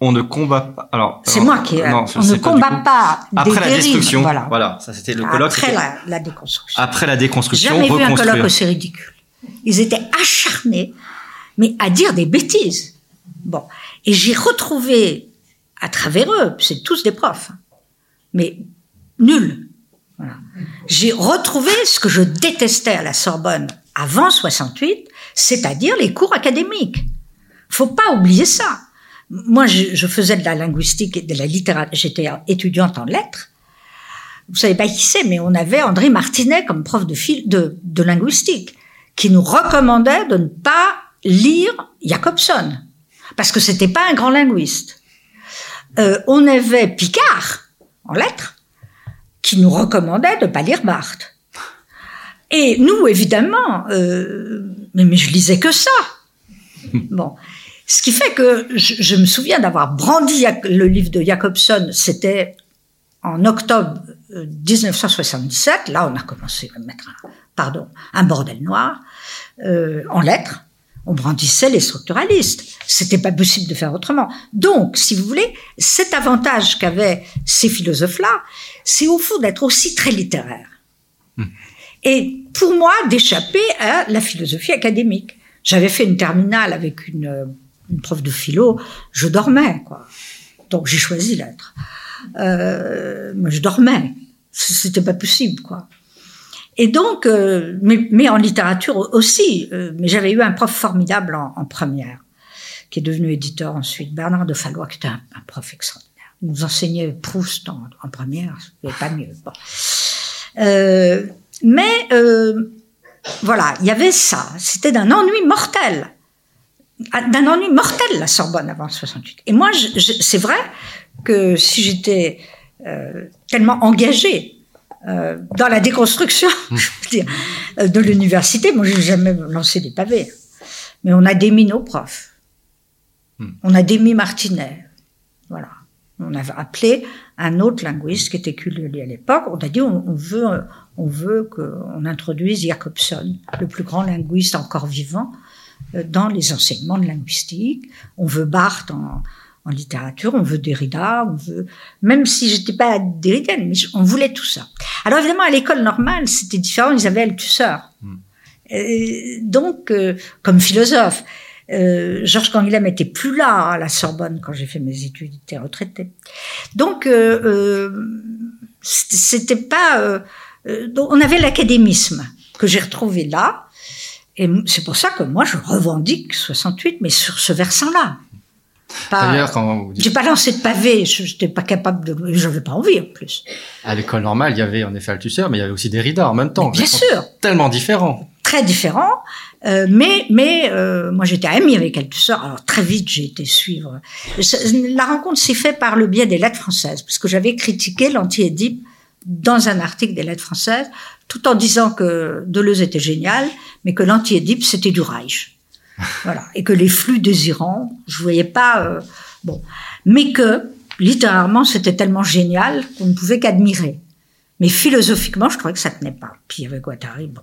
On ne combat pas. Alors, C'est moi qui. non, on ne combat coup. pas des Après la dérives, destruction. Voilà. Voilà. ça c'était le colloque. Après la, la déconstruction. Après la déconstruction, Jamais vu un reconstruire. colloque aussi ridicule. Ils étaient acharnés, mais à dire des bêtises. Bon. Et j'ai retrouvé, à travers eux, c'est tous des profs, hein, mais nuls. J'ai retrouvé ce que je détestais à la Sorbonne avant 68, c'est-à-dire les cours académiques. Faut pas oublier ça. Moi, je, faisais de la linguistique et de la littérature. J'étais étudiante en lettres. Vous savez pas qui c'est, mais on avait André Martinet comme prof de linguistique, qui nous recommandait de ne pas lire Jacobson, parce que c'était pas un grand linguiste. Euh, on avait Picard, en lettres, qui nous recommandait de pas lire Barthes. Et nous, évidemment, euh, mais, mais je lisais que ça. [LAUGHS] Bon. Ce qui fait que je, je me souviens d'avoir brandi le livre de Jacobson, c'était en octobre euh, 1977. Là, on a commencé à mettre un, pardon, un bordel noir euh, en lettres. On brandissait les structuralistes. C'était pas possible de faire autrement. Donc, si vous voulez, cet avantage qu'avaient ces philosophes-là, c'est au fond d'être aussi très littéraire. Et pour moi, d'échapper à la philosophie académique. J'avais fait une terminale avec une, euh, une prof de philo, je dormais, quoi. Donc j'ai choisi l'être. Euh, moi, je dormais. C'était pas possible, quoi. Et donc, euh, mais, mais en littérature aussi. euh, mais j'avais eu un prof formidable en, en première, qui est devenu éditeur ensuite, Bernard de Fallois, qui était un, prof extraordinaire. Il nous enseignait Proust en, en première, avait pas mieux. Bon. Euh, mais euh, voilà, il y avait ça. C'était d'un ennui mortel. Ah, D'un ennui mortel, la Sorbonne avant 68. Et moi, c'est vrai que si j'étais euh, tellement engagée euh, dans la déconstruction [LAUGHS] je veux dire, euh, de l'université, moi, j'ai jamais lancé des pavés. Mais on a démis nos profs. Hmm. On a démis Martinet. Voilà. On avait appelé un autre linguiste qui était Culioli à l'époque. On a dit on, on veut, euh, on veut qu'on introduise Jacobson, le plus grand linguiste encore vivant, dans les enseignements de linguistique. On veut Barthes en, en littérature, on veut Derrida, on veut, même si j'étais pas derridienne, mais on voulait tout ça. Alors évidemment, à l'école normale, c'était différent, ils avaient Althusser. Euh, donc, euh, comme philosophe, euh, Georges Canguilhem était plus là à la Sorbonne quand j'ai fait mes études, il était retraité. Donc, euh, c'était pas. donc on avait l'académisme que j'ai retrouvé là, Et c'est pour ça que moi, je revendique 68, mais sur ce versant-là. D'ailleurs, quand vous dites- J'ai pas lancé de pavé, je n'étais pas capable de... J'avais pas envie, en plus. à l'école normale, il y avait en effet Althusser, mais il y avait aussi Derrida en même temps. Mais bien sûr. Tellement différents. très différent. Euh, mais mais euh, moi j'étais amie avec Althusser, alors très vite j'ai été suivre. La rencontre s'est faite par le biais des lettres françaises, parce que j'avais critiqué l'anti-Édipe dans un article des lettres françaises, tout en disant que Deleuze était génial, mais que l'anti-Édipe c'était du Reich. Voilà, et que les flux désirants, je voyais pas euh, bon, mais que littéralement c'était tellement génial qu'on ne pouvait qu'admirer. Mais philosophiquement, je trouvais que ça tenait pas. Puis il y avait Guattari, bon.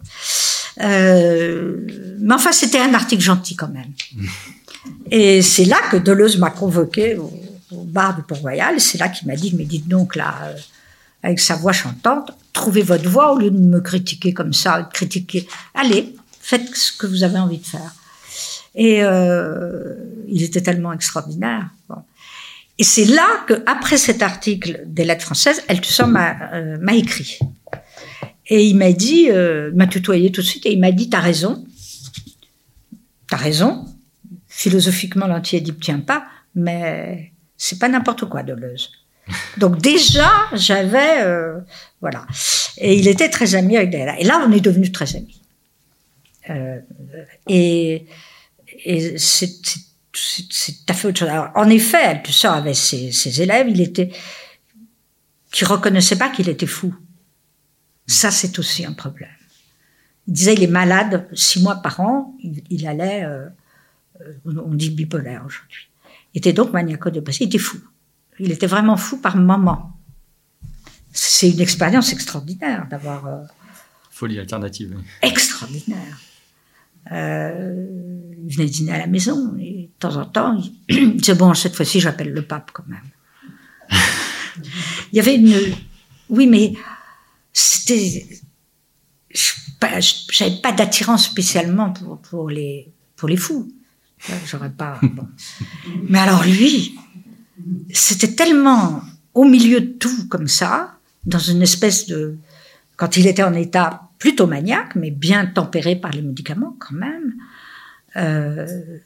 Euh, mais enfin, c'était un article gentil quand même. [LAUGHS] Et c'est là que Deleuze m'a convoqué au, au bar du Port-Royal. C'est là qu'il m'a dit, mais dites donc là, euh, avec sa voix chantante, trouvez votre voix au lieu de me critiquer comme ça, de critiquer. Allez, faites ce que vous avez envie de faire. Et euh, il était tellement extraordinaire. Bon. Et c'est là que, après cet article des lettres françaises, Althusser m'a euh, m'a écrit. Et il m'a dit, euh, m'a tutoyé tout de suite, et il m'a dit, t'as raison, t'as raison, philosophiquement l'anti-édipe tient pas, mais c'est pas n'importe quoi Deleuze. [LAUGHS] Donc déjà, j'avais, euh, voilà. Et il était très ami avec Derrida. Et là, on est devenus très amis. Euh, et et c'est tout à fait autre chose. Alors, en effet, Althusser avait ses, ses élèves, il était, qui reconnaissaient pas qu'il était fou. Ça, c'est aussi un problème. Il disait, il est malade six mois par an, il, il allait, euh, euh, on dit bipolaire aujourd'hui. Il était donc maniaco-dépressif, il était fou. Il était vraiment fou par moment. C'est une expérience extraordinaire d'avoir, euh, Folie alternative. extraordinaire. Euh, il venait dîner à la maison et de temps en temps, il [CLEARS THROAT] disait bon cette fois-ci j'appelle le pape quand même. il y avait une, oui mais c'était, je- j'avais pas d'attirance spécialement pour, les pour les fous. J'aurais pas. Mais alors lui, c'était tellement au milieu de tout comme ça, dans une espèce de quand il était en état plutôt maniaque, mais bien tempéré par les médicaments quand même, euh,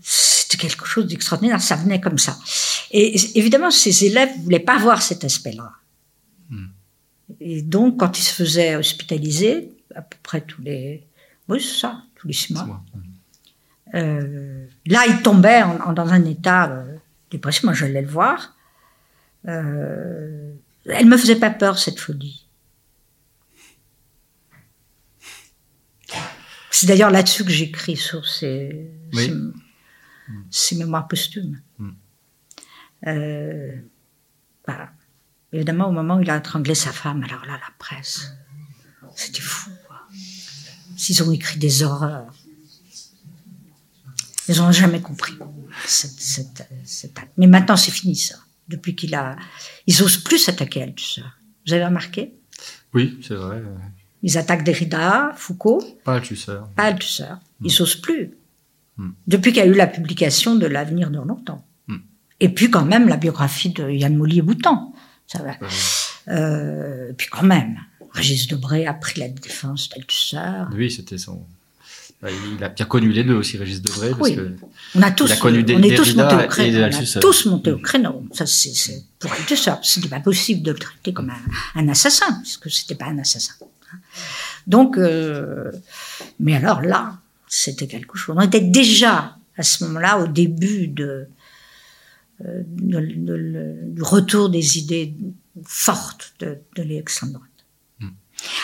c'était quelque chose d'extraordinaire. Ça venait comme ça. Et évidemment, ses élèves voulaient pas voir cet aspect-là. Et donc, quand il se faisait hospitaliser, à peu près tous les, oui, ça, tous les six mois, euh, là, il tombait en- en- dans un état euh, dépressif. Moi, j'allais le voir. Euh, elle me faisait pas peur, cette folie. C'est d'ailleurs là-dessus que j'écris sur ces, Oui. ces, ces mémoires posthumes. Mm. Euh. Évidemment, au moment où il a étranglé sa femme, alors là, la presse, c'était fou. quoi. Ils ont écrit des horreurs. Ils n'ont jamais compris cet acte. Mais maintenant, c'est fini, ça. Depuis qu'il a. Ils osent plus s'attaquer à Althusser. Vous avez remarqué? Oui, c'est vrai. Ils attaquent Derrida, Foucault, Pas Althusser. pas Althusser. Ils n'osent plus. Mm. Depuis qu'il y a eu la publication de L'avenir de longtemps. Mm. Et puis, quand même, la biographie de Yann Mollier-Boutan. Ça va. Euh, et puis, quand même, Régis Debray a pris la défense d'Althusser. oui, c'était son. Bah, Il a bien connu les deux aussi, Régis Debray, parce Oui. que On a tous, Il a connu on est tous montés au créneau. On a tous monté au créneau. Ça, c'est, c'est pour Althusser. C'était pas possible de le traiter comme un, un assassin, puisque c'était pas un assassin. Donc, euh, mais alors là, c'était quelque chose. On était déjà à ce moment-là au début de, euh, de- de- de- du retour des idées fortes de, de l'extrême droite.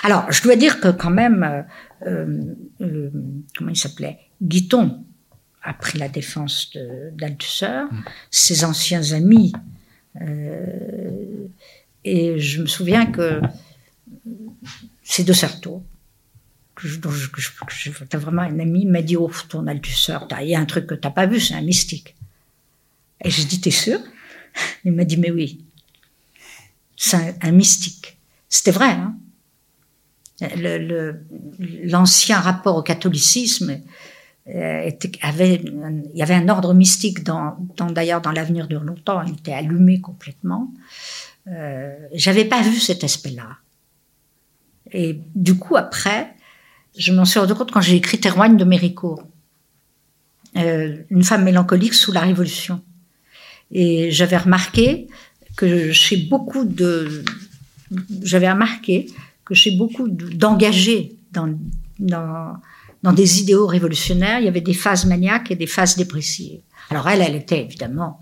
Alors, je dois dire que quand même, euh, comment il s'appelait Guiton a pris la défense d'Althusser, ses anciens amis. euh, et je me souviens que c'est de Sarto, que je, vraiment un ami, m'a dit, oh, ton Althusser, t'as- il y a un truc que t'as pas vu, c'est un mystique. Et j'ai dit, t'es sûr? [LAUGHS] Il m'a dit, mais oui, c'est un, mystique. C'était vrai, hein l'ancien rapport au catholicisme euh, était- avait, il y avait un ordre mystique dans, dans- d'ailleurs dans l'avenir de longtemps, il était allumé complètement. Euh, J'avais pas vu cet aspect-là. Et du coup après, Je m'en suis rendu compte quand j'ai écrit Terroigne de Méricourt. Euh, une femme mélancolique sous la Révolution. Et j'avais remarqué que chez beaucoup de, j'avais remarqué que chez beaucoup d'engagés dans, dans, des idéaux révolutionnaires, il y avait des phases maniaques et des phases dépressives. Alors elle, elle était évidemment,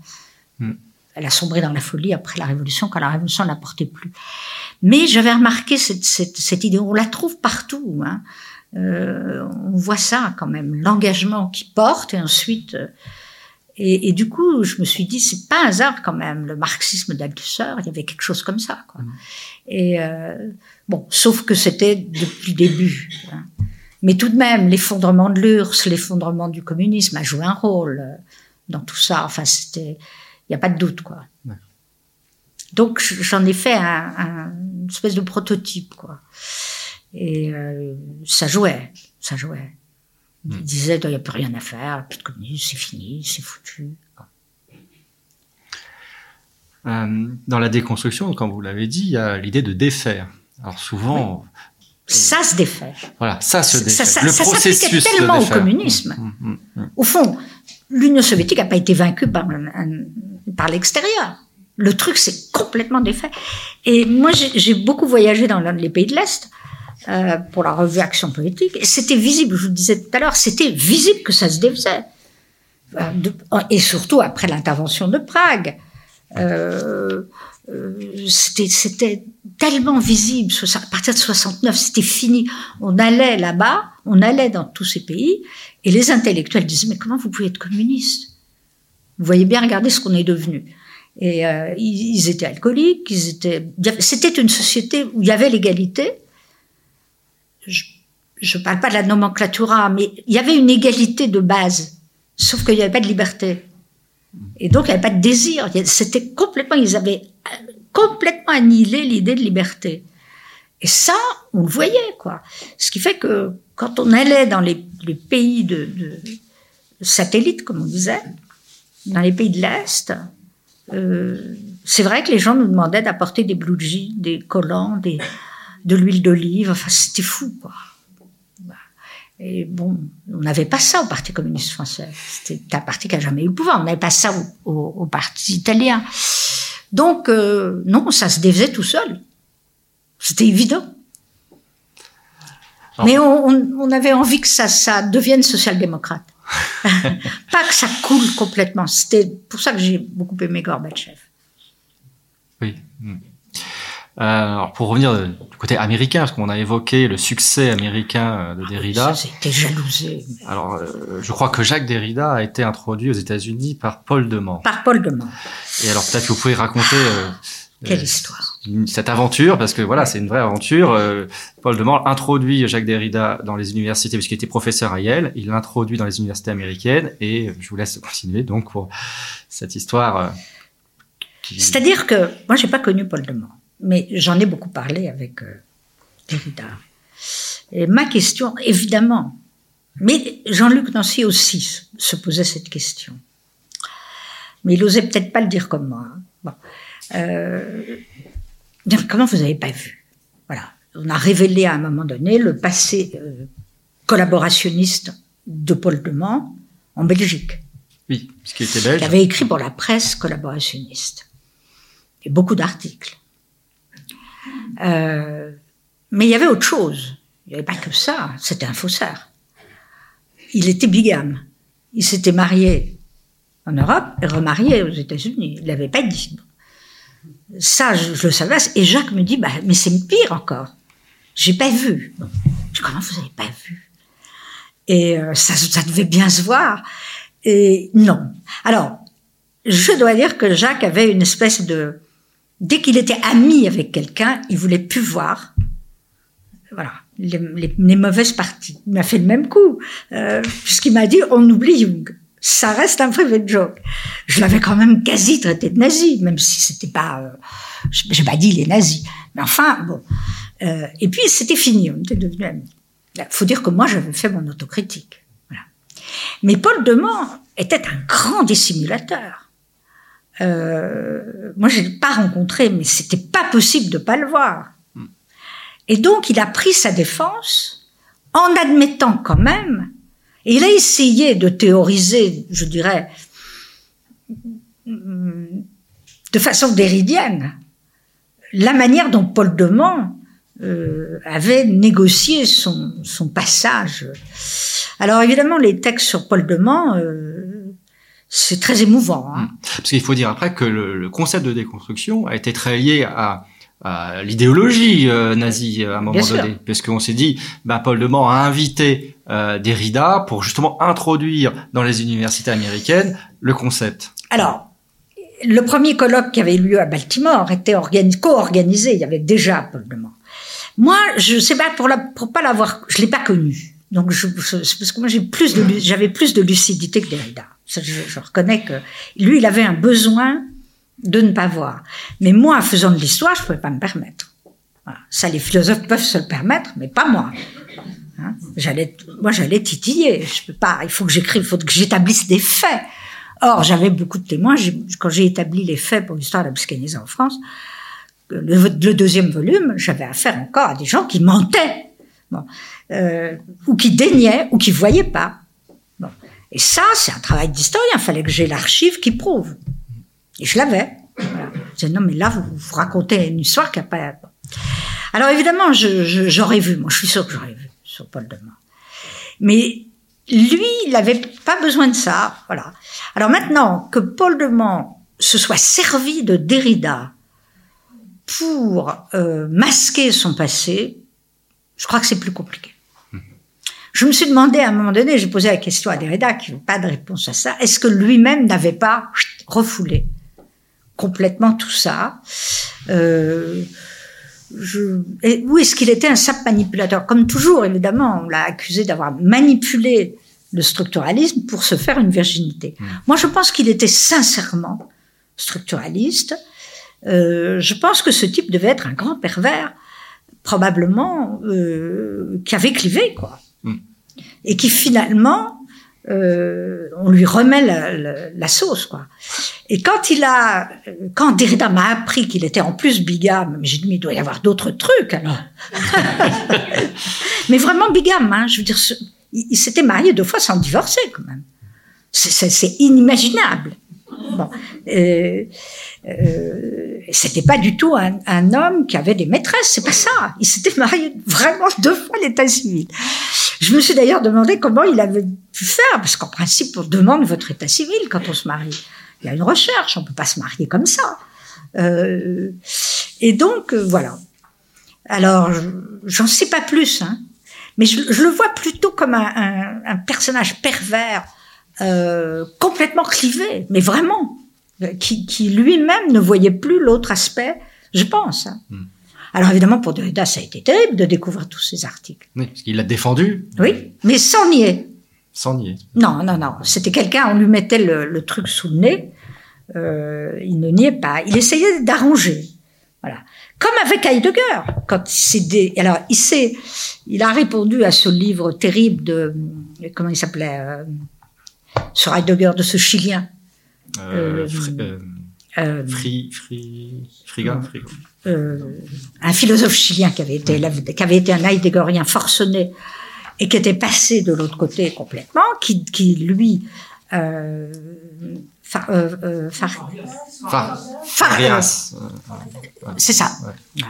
mm. Elle a sombré dans la folie après la Révolution, quand la Révolution ne portait plus. Mais j'avais remarqué cette, cette, cette, idée, on la trouve partout. Hein. Euh, on voit ça quand même, l'engagement qui porte et ensuite. Euh, et, et, du coup, je me suis dit, c'est pas un hasard quand même, le marxisme d'Althusser, il y avait quelque chose comme ça. Quoi. Mmh. Et euh, bon, sauf que c'était depuis le début. Hein. Mais tout de même, l'effondrement de l'URSS, l'effondrement du communisme a joué un rôle dans tout ça. Enfin, c'était, n'y a pas de doute, quoi. Donc, j'en ai fait un, un, une espèce de prototype, quoi. Et euh, ça jouait, ça jouait. Il hmm. disait, il n'y a plus rien à faire, plus de communisme, c'est fini, c'est foutu. Euh, dans la déconstruction, comme vous l'avez dit, il y a l'idée de défaire. Alors souvent... Ça se défait. Voilà, ça se défait. Ça, ça, le ça processus tellement au communisme. Hmm, hmm, au fond, l'Union soviétique n'a pas été vaincue par, par l'extérieur. Le truc, c'est complètement défait. Et moi, j'ai beaucoup voyagé dans les pays de l'Est. Euh, pour la revue Action politique. C'était visible, je vous le disais tout à l'heure, c'était visible que ça se défaisait. Euh, et surtout après l'intervention de Prague. Euh, euh, c'était tellement visible. À partir de 69, c'était fini. On allait là-bas, on allait dans tous ces pays, et les intellectuels disaient mais comment vous pouvez être communiste? Vous voyez bien, regardez ce qu'on est devenu. Et euh, ils, étaient alcooliques, ils étaient. C'était une société où il y avait l'égalité, je ne parle pas de la nomenclatura, mais il y avait une égalité de base, sauf qu'il n'y avait pas de liberté. Et donc, il n'y avait pas de désir. C'était complètement, ils avaient euh, complètement annihilé l'idée de liberté. Et ça, on le voyait, quoi. Ce qui fait que quand on allait dans les, pays de, de, satellites, comme on disait, dans les pays de l'Est, euh, c'est vrai que les gens nous demandaient d'apporter des blue jeans, des collants, des, de l'huile d'olive. Enfin, c'était fou, quoi. Et bon, on n'avait pas ça au Parti communiste français. C'était un parti qui a jamais eu le pouvoir. On n'avait pas ça au, Parti italien. Donc, euh, non, ça se défaisait tout seul. C'était évident. Mais on, avait envie que ça, ça devienne social-démocrate. [LAUGHS] pas que ça coule complètement. C'était pour ça que j'ai beaucoup aimé Gorbatchev. Oui. Hmm. Euh, alors pour revenir du côté américain, parce qu'on a évoqué le succès américain euh, de Derrida. C'était jalousé. Alors, euh, je crois que Jacques Derrida a été introduit aux États-Unis par Paul Demand. Par Paul Demand. Et alors peut-être que vous pouvez raconter. Quelle histoire Cette aventure, parce que voilà, c'est une vraie aventure. Paul Demand introduit Jacques Derrida dans les universités, puisqu'il était professeur à Yale. Il l'introduit dans les universités américaines, et je vous laisse continuer donc pour cette histoire. C'est-à-dire que moi, j'ai pas connu Paul Demand mais j'en ai beaucoup parlé avec euh, Derrida. Et ma question, évidemment, mais Jean-Luc Nancy aussi se posait cette question. Mais il osait peut-être pas le dire comme moi. Hein. Bon. Euh, comment vous avez pas vu? Voilà. On a révélé à un moment donné le passé euh, collaborationniste de Paul Demand en Belgique. Oui, ce qui était belge. Il avait écrit pour la presse collaborationniste. Et beaucoup d'articles. Euh, mais il y avait autre chose. Il n'y avait pas que ça. C'était un faussaire. Il était bigame. Il s'était marié en Europe et remarié aux États-Unis. Il l'avait pas dit. Ça, je, le savais. Et Jacques me dit, bah, mais c'est pire encore. J'ai pas vu. Je comment vous avez pas vu? Et euh, ça, ça devait bien se voir. Et non. Alors, je dois dire que Jacques avait une espèce de dès qu'il était ami avec quelqu'un, il voulait plus voir. Voilà, les, mauvaises parties. Il m'a fait le même coup, euh, puisqu'il m'a dit on oublie Jung. Ça reste un private joke. Je l'avais quand même quasi traité de nazi, même si c'était pas. Euh, j'ai pas dit les nazis, mais enfin bon. Euh, et puis c'était fini, on était devenus amis. Il faut dire que moi j'avais fait mon autocritique. Voilà. Mais Paul Demand était un grand dissimulateur. Euh, moi, je l'ai pas rencontré, mais c'était pas possible de pas le voir. Et donc, il a pris sa défense en admettant quand même, et il a essayé de théoriser, je dirais, de façon déridienne, la manière dont Paul de Man euh, avait négocié son, son, passage. Alors évidemment, les textes sur Paul de Man, euh, c'est très émouvant. Hein. Parce qu'il faut dire après que le, le, concept de déconstruction a été très lié à, à l'idéologie euh, nazie à un moment donné, parce qu'on s'est dit, ben, Paul de Man a invité euh, Derrida pour justement introduire dans les universités américaines le concept. Alors, le premier colloque qui avait eu lieu à Baltimore était co-organisé. Il y avait déjà Man. Moi, je sais pas pour pas l'avoir, je l'ai pas connu. Donc, parce que moi, j'avais plus de lucidité que Derrida. je, je, reconnais que lui, il avait un besoin de ne pas voir. Mais moi, faisant de l'histoire, je pouvais pas me permettre. Ça, les philosophes peuvent se le permettre, mais pas moi. Hein? Moi, j'allais titiller. Je peux pas. Il faut que j'écrive, il faut que j'établisse des faits. Or, j'avais beaucoup de témoins. Quand j'ai établi les faits pour l'histoire de la psychanalyse en France, le, deuxième volume, j'avais affaire encore à des gens qui mentaient, euh, ou qui déniaient, ou qui voyaient pas. Et ça, c'est un travail d'historien. Il fallait que j'ai l'archive qui prouve. Et je l'avais. Je disais, non, mais là, vous, racontez une histoire qui n'a pas... Alors évidemment, j'aurais vu, moi je suis sûr que j'aurais vu sur Paul de Man. Mais lui, il n'avait pas besoin de ça. Voilà. Alors maintenant que Paul de Man se soit servi de Derrida pour euh, masquer son passé, je crois que c'est plus compliqué. Je me suis demandé à un moment donné, j'ai posé la question à Derrida qui n'a pas de réponse à ça, est-ce que lui-même n'avait pas refoulé complètement tout ça? Euh, je, et, Ou est-ce qu'il était un simple manipulateur? Comme toujours, évidemment, on l'a accusé d'avoir manipulé le structuralisme pour se faire une virginité. Mmh. Moi, je pense qu'il était sincèrement structuraliste. Euh, je pense que ce type devait être un grand pervers, probablement, euh, qui avait clivé, quoi. Mmh. Et qui finalement, euh, on lui remet la, la, la, sauce, quoi. Et quand il a, quand Derrida m'a appris qu'il était en plus bigame, j'ai dit mais il doit y avoir d'autres trucs alors. [LAUGHS] mais vraiment bigame, hein, je veux dire, il, s'était marié deux fois sans divorcer quand même. C'est inimaginable. Bon, euh, euh, c'était pas du tout un, homme qui avait des maîtresses, c'est pas ça. Il s'était marié vraiment deux fois l'état civil. Je me suis d'ailleurs demandé comment il avait pu faire, parce qu'en principe, on demande votre état civil quand on se marie. Il y a une recherche, on peut pas se marier comme ça. Euh, et donc, voilà. Alors, j'en sais pas plus, hein, mais je, le vois plutôt comme un personnage pervers, euh, complètement clivé, mais vraiment, qui, qui lui-même ne voyait plus l'autre aspect, je pense. Hein. Hmm. Alors évidemment, pour Derrida, ça a été terrible de découvrir tous ces articles. Oui, parce qu'il l'a défendu. Oui, mais sans nier. Sans nier. Non, non, non. C'était quelqu'un, on lui mettait le, le truc sous le nez. Euh, il ne niait pas. Il essayait d'arranger. Voilà. Comme avec Heidegger, quand c'est des, alors il s'est, il a répondu à ce livre terrible de, comment il s'appelait, euh, sur Heidegger de ce Chilien. Euh, euh, euh, Fri, Fri, Friga, Friga. Euh, un philosophe chilien qui avait été, qui avait été un Heideggerien forcené et qui était passé de l'autre côté complètement, qui, qui lui, euh, far, euh, far, far, Farias. C'est ça. Ouais.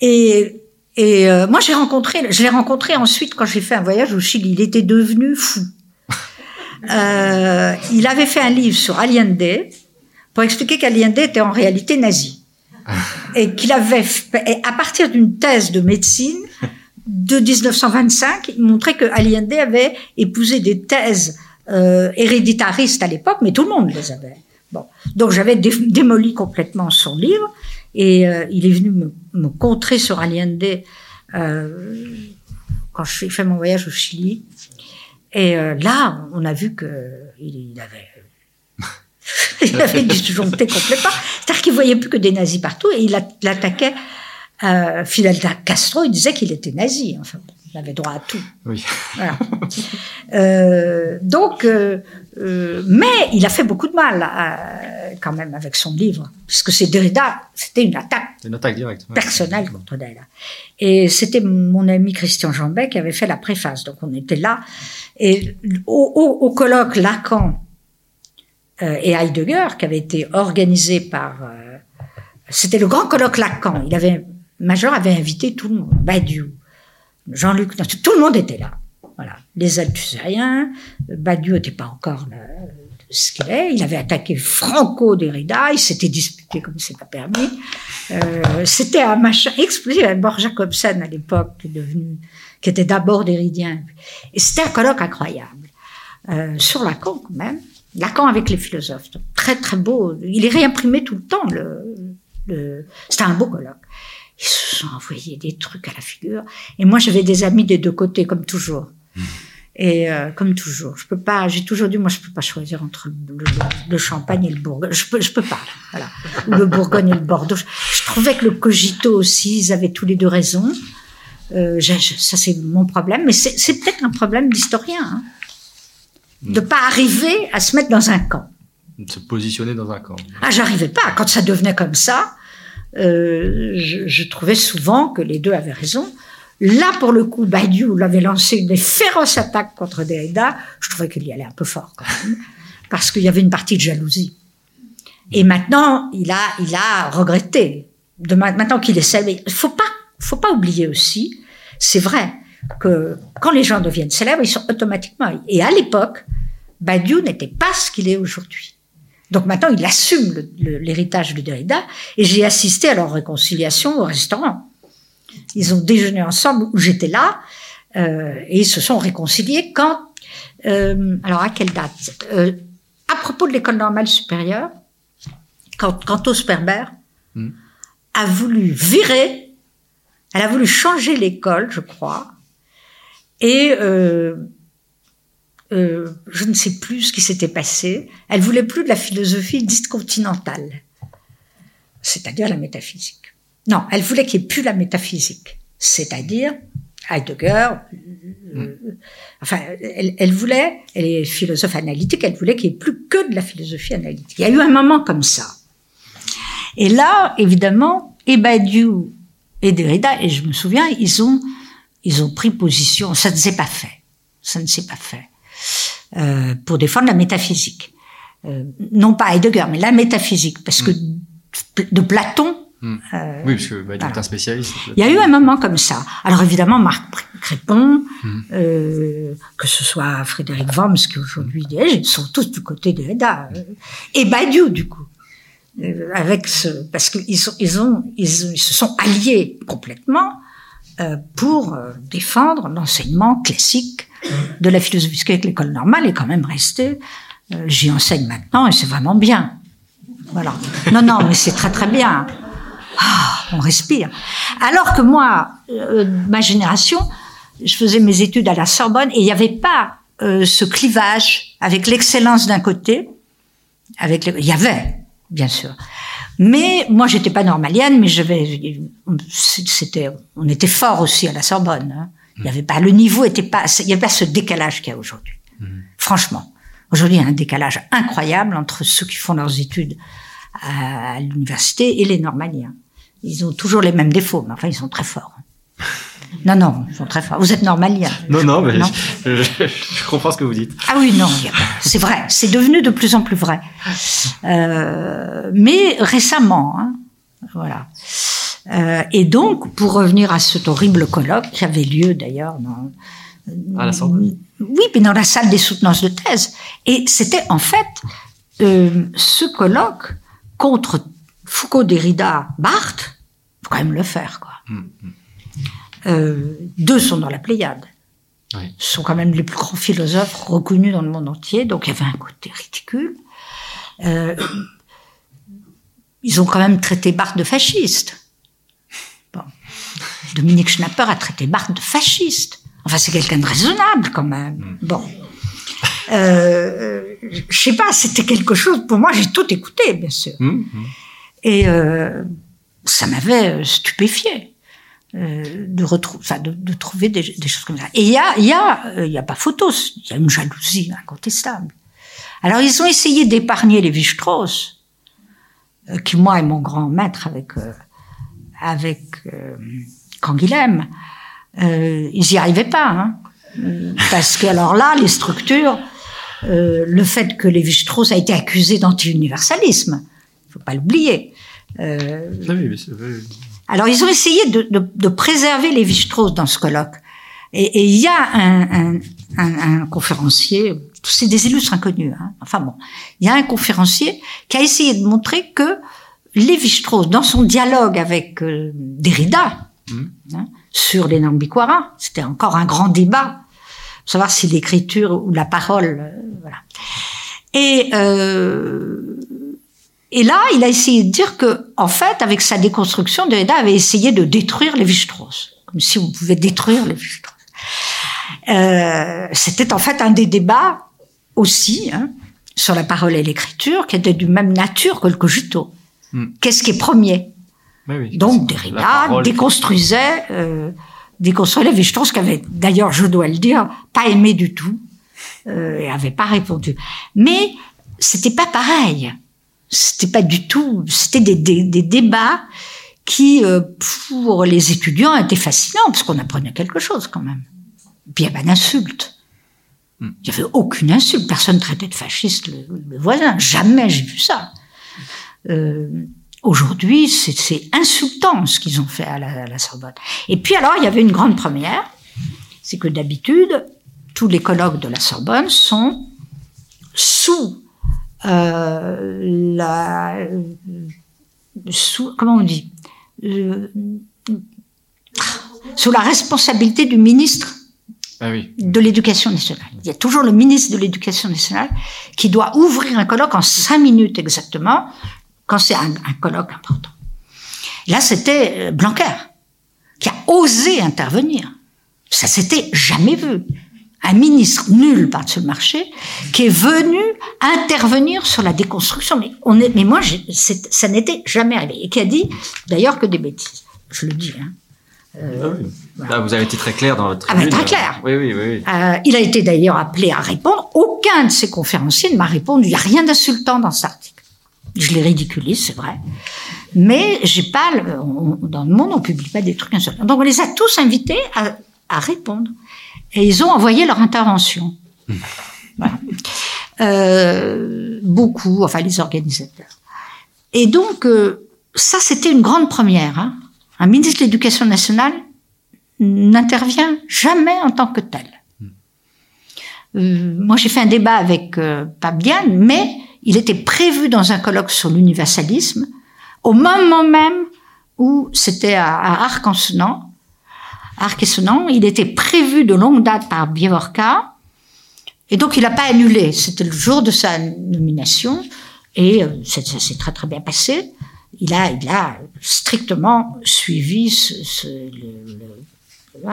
Et, et euh, moi, j'ai rencontré, je l'ai rencontré ensuite quand j'ai fait un voyage au Chili. Il était devenu fou. Euh, il avait fait un livre sur Allende pour expliquer qu'Allende était en réalité nazi. Et qu'il avait, et à partir d'une thèse de médecine de 1925, il montrait que Allende avait épousé des thèses euh, héréditaristes à l'époque, mais tout le monde les avait. Bon, donc j'avais dé démoli complètement son livre et euh, il est venu me, me contrer sur Allende euh, quand j'ai fait mon voyage au Chili. Et euh, là, on a vu que il, il avait [LAUGHS] il [LAUGHS] avait disjoncté complètement. C'est-à-dire qu'il voyait plus que des nazis partout et il attaquait euh, Fidel Castro. Il disait qu'il était nazi. Enfin, il avait droit à tout. Oui. Voilà. euh, donc, euh, euh, mais il a fait beaucoup de mal euh, quand même avec son livre, puisque c'est Derrida, c'était une attaque Une attaque directe. ouais. personnelle contre Derrida. Et c'était mon ami Christian Jambet qui avait fait la préface. Donc on était là. Et au, colloque Lacan euh, et Heidegger, qui avait été organisé par... euh, c'était le grand colloque Lacan. Il avait, Major avait invité tout le monde. Badiou, Jean-Luc, tout le monde était là. Voilà. Les Althusériens, Badiou n'était pas encore ce qu'il est. Il avait attaqué Franco Derrida. Il s'était disputé comme c'est pas permis. Euh, c'était un machin explosif. Bord Jacobsen à l'époque, est devenu, qui était d'abord déridien. Et c'était un colloque incroyable. Euh, sur Lacan quand même. Lacan avec les philosophes. Donc, très très beau. Il est réimprimé tout le temps. Le, le... C'était un beau colloque. Ils se sont envoyés des trucs à la figure. Et moi, j'avais des amis des deux côtés, comme toujours. Et euh, comme toujours, je peux pas. J'ai toujours dit, moi, je peux pas choisir entre le, le- le Champagne et le Bourgogne. Je peux, je peux pas. Voilà. Ou le Bourgogne et le Bordeaux. Je, je trouvais que le Cogito aussi, ils avaient tous les deux raison. Euh, je- je- ça, c'est mon problème, mais c'est peut-être un problème d'historien, hein, de pas arriver à se mettre dans un camp. De se positionner dans un camp. Ah, j'arrivais pas. Quand ça devenait comme ça, euh, je, je trouvais souvent que les deux avaient raison. Là, pour le coup, Badiou l'avait lancé une des féroces attaques contre Derrida. Je trouvais qu'il y allait un peu fort quand même, [LAUGHS] parce qu'il y avait une partie de jalousie. Et maintenant, il a, il a regretté. De ma- maintenant qu'il est célèbre, il faut pas, faut pas oublier aussi, c'est vrai que quand les gens deviennent célèbres, ils sont automatiquement. Et à l'époque, Badiou n'était pas ce qu'il est aujourd'hui. Donc maintenant, il assume l'héritage de Derrida. Et j'ai assisté à leur réconciliation au restaurant. Ils ont déjeuné ensemble où j'étais là. euh, et ils se sont réconciliés quand... euh, alors à quelle date? Euh, À propos de l'école normale supérieure, quand, quand Osperber Hmm. a voulu virer, elle a voulu changer l'école, je crois, et euh, euh, je ne sais plus ce qui s'était passé. Elle voulait plus de la philosophie dite continentale, c'est-à-dire la métaphysique. Non, elle voulait qu'il n'y ait plus la métaphysique, c'est-à-dire Heidegger. euh, enfin, elle, elle voulait, elle est philosophe analytique, elle voulait qu'il n'y ait plus que de la philosophie analytique. Il y a eu un moment comme ça. Et là, évidemment, et Badiou et Derrida, et je me souviens, ils ont, ils ont pris position. Ça ne s'est pas fait. Ça ne s'est pas fait. Euh, pour défendre la métaphysique. Euh, non pas Heidegger, mais la métaphysique. Parce que de Platon, Hmm. euh, Oui, parce que Badiou voilà. est un spécialiste. il y a eu un moment comme ça. Alors évidemment, Marc Crépon, Hmm. euh, que ce soit Frédéric Worms, qui aujourd'hui dirige, ils sont tous du côté de Heda. euh, et Badiou, du coup. Euh, avec ce, parce qu'ils ils ont, ils, se sont alliés complètement euh, pour euh, défendre l'enseignement classique de la philosophie. Parce que l'école normale est quand même restée. Euh, J'y enseigne maintenant et c'est vraiment bien. Voilà. Non, non, mais c'est très très bien. Ah, on respire. Alors que moi, euh, ma génération, je faisais mes études à la Sorbonne et il n'y avait pas euh, ce clivage avec l'excellence d'un côté, avec il y avait bien sûr. Mais moi, j'étais pas normalienne, mais je vais, c'était, on était fort aussi à la Sorbonne. hein. Il y avait pas, le niveau était pas, il y avait pas ce décalage qu'il y a aujourd'hui. Franchement, aujourd'hui, il y a un décalage incroyable entre ceux qui font leurs études à, à l'université et les normaliens. Ils ont toujours les mêmes défauts, mais enfin, ils sont très forts. [LAUGHS] Non, non, ils sont très forts. Vous êtes normalien. Non, non, mais Non. Je, je- je comprends ce que vous dites. Ah oui, non, il c'est vrai, c'est devenu de plus en plus vrai. Euh, mais récemment, hein, voilà. Euh, et donc, pour revenir à cet horrible colloque qui avait lieu d'ailleurs dans, À la Sorbonne. oui, mais dans la salle des soutenances de thèse. Et c'était en fait euh, ce colloque contre Foucault, Derrida, Barthes. Faut quand même le faire, quoi. Hmm, Euh, deux sont dans la Pléiade. Oui. Ce sont quand même les plus grands philosophes reconnus dans le monde entier, donc il y avait un côté ridicule. Euh, ils ont quand même traité Barthes de fasciste. Bon. Dominique Schnapper a traité Barthes de fasciste. Enfin, c'est quelqu'un de raisonnable quand même. Bon. Euh, je sais pas, c'était quelque chose. Pour moi, j'ai tout écouté, bien sûr. Hmm, hmm. Et euh, ça m'avait stupéfié euh, de, retrou- enfin, de, trouver des, choses comme ça. Et il y a, il y, a, euh, il y a pas photo, il y a une jalousie incontestable. Alors ils ont essayé d'épargner les Strauss, euh, qui moi est mon grand maître avec euh, avec Canguilhem, ils n'y arrivaient pas. Hein. Parce que alors là, les structures, le fait que Lévi-Strauss a été accusé d'anti-universalisme, il faut pas l'oublier. Euh, c'est- oui. Alors, ils ont essayé de, de, de préserver Lévi-Strauss dans ce colloque. Et il y a un, un, un, un conférencier, c'est des illustres inconnus, hein. enfin bon, il y a un conférencier qui a essayé de montrer que Lévi-Strauss, dans son dialogue avec euh, Derrida, hein, sur les Nambiquara, c'était encore un grand débat, savoir si l'écriture ou la parole, euh, voilà. Et euh, et là, il a essayé de dire que, en fait, avec sa déconstruction, Derrida avait essayé de détruire Lévi-Strauss, comme si on pouvait détruire Lévi-Strauss. Euh, C'était en fait un des débats aussi hein, sur la parole et l'écriture, qui était du même nature que le cogito. Hmm. Qu'est-ce qui est premier? Oui, oui. donc Derrida déconstruisait, euh, déconstruisait Lévi-Strauss, qui avait d'ailleurs, je dois le dire, pas aimé du tout euh, et avait pas répondu. Mais c'était pas pareil. C'était pas du tout. C'était des, des, des débats qui, euh, pour les étudiants, étaient fascinants parce qu'on apprenait quelque chose quand même. Puis il y avait une insulte. Il n'y avait aucune insulte. Personne traitait de fasciste le, le voisin. Jamais j'ai vu ça. Euh, Aujourd'hui, c'est- c'est insultant ce qu'ils ont fait à la, à la Sorbonne. Et puis alors, il y avait une grande première, c'est que d'habitude, tous les colloques de la Sorbonne sont sous euh, la sous comment on dit Euh, sous la responsabilité du ministre Ah oui. de l'éducation nationale. Il y a toujours le ministre de l'éducation nationale qui doit ouvrir un colloque en cinq minutes exactement quand c'est un, un colloque important. Là, c'était euh, Blanquer qui a osé intervenir. Ça s'était jamais vu. Un ministre nul par-dessus le marché qui est venu intervenir sur la déconstruction. Mais, on est, mais moi, c'est- ça n'était jamais arrivé. Et qui a dit, d'ailleurs, que des bêtises. Je le dis. Hein. Ah oui. Là, vous avez été très clair dans votre Ah bah, très clair. Oui, oui, oui. oui. Euh, il a été d'ailleurs appelé à répondre. Aucun de ses conférenciers ne m'a répondu. Il n'y a rien d'insultant dans cet article. Je les ridiculise, c'est vrai. Mais j'ai pas, le- on- dans le monde, on publie pas des trucs insultants. Donc on les a tous invités à, à répondre. Et ils ont envoyé leur intervention. Euh, beaucoup, enfin les organisateurs. Et donc, euh, ça, c'était une grande première. hein. Un ministre de l'Éducation nationale n'intervient jamais en tant que tel. Euh, moi, j'ai fait un débat avec euh, Pabian, mais il était prévu dans un colloque sur l'universalisme au moment même où c'était à, à Arc-en-Senans. Arc-et-Senans, il était prévu de longue date par Bievorka, et donc il n'a pas annulé. C'était le jour de sa nomination, et euh, ça, ça s'est très très bien passé. Il a, il a strictement suivi ce,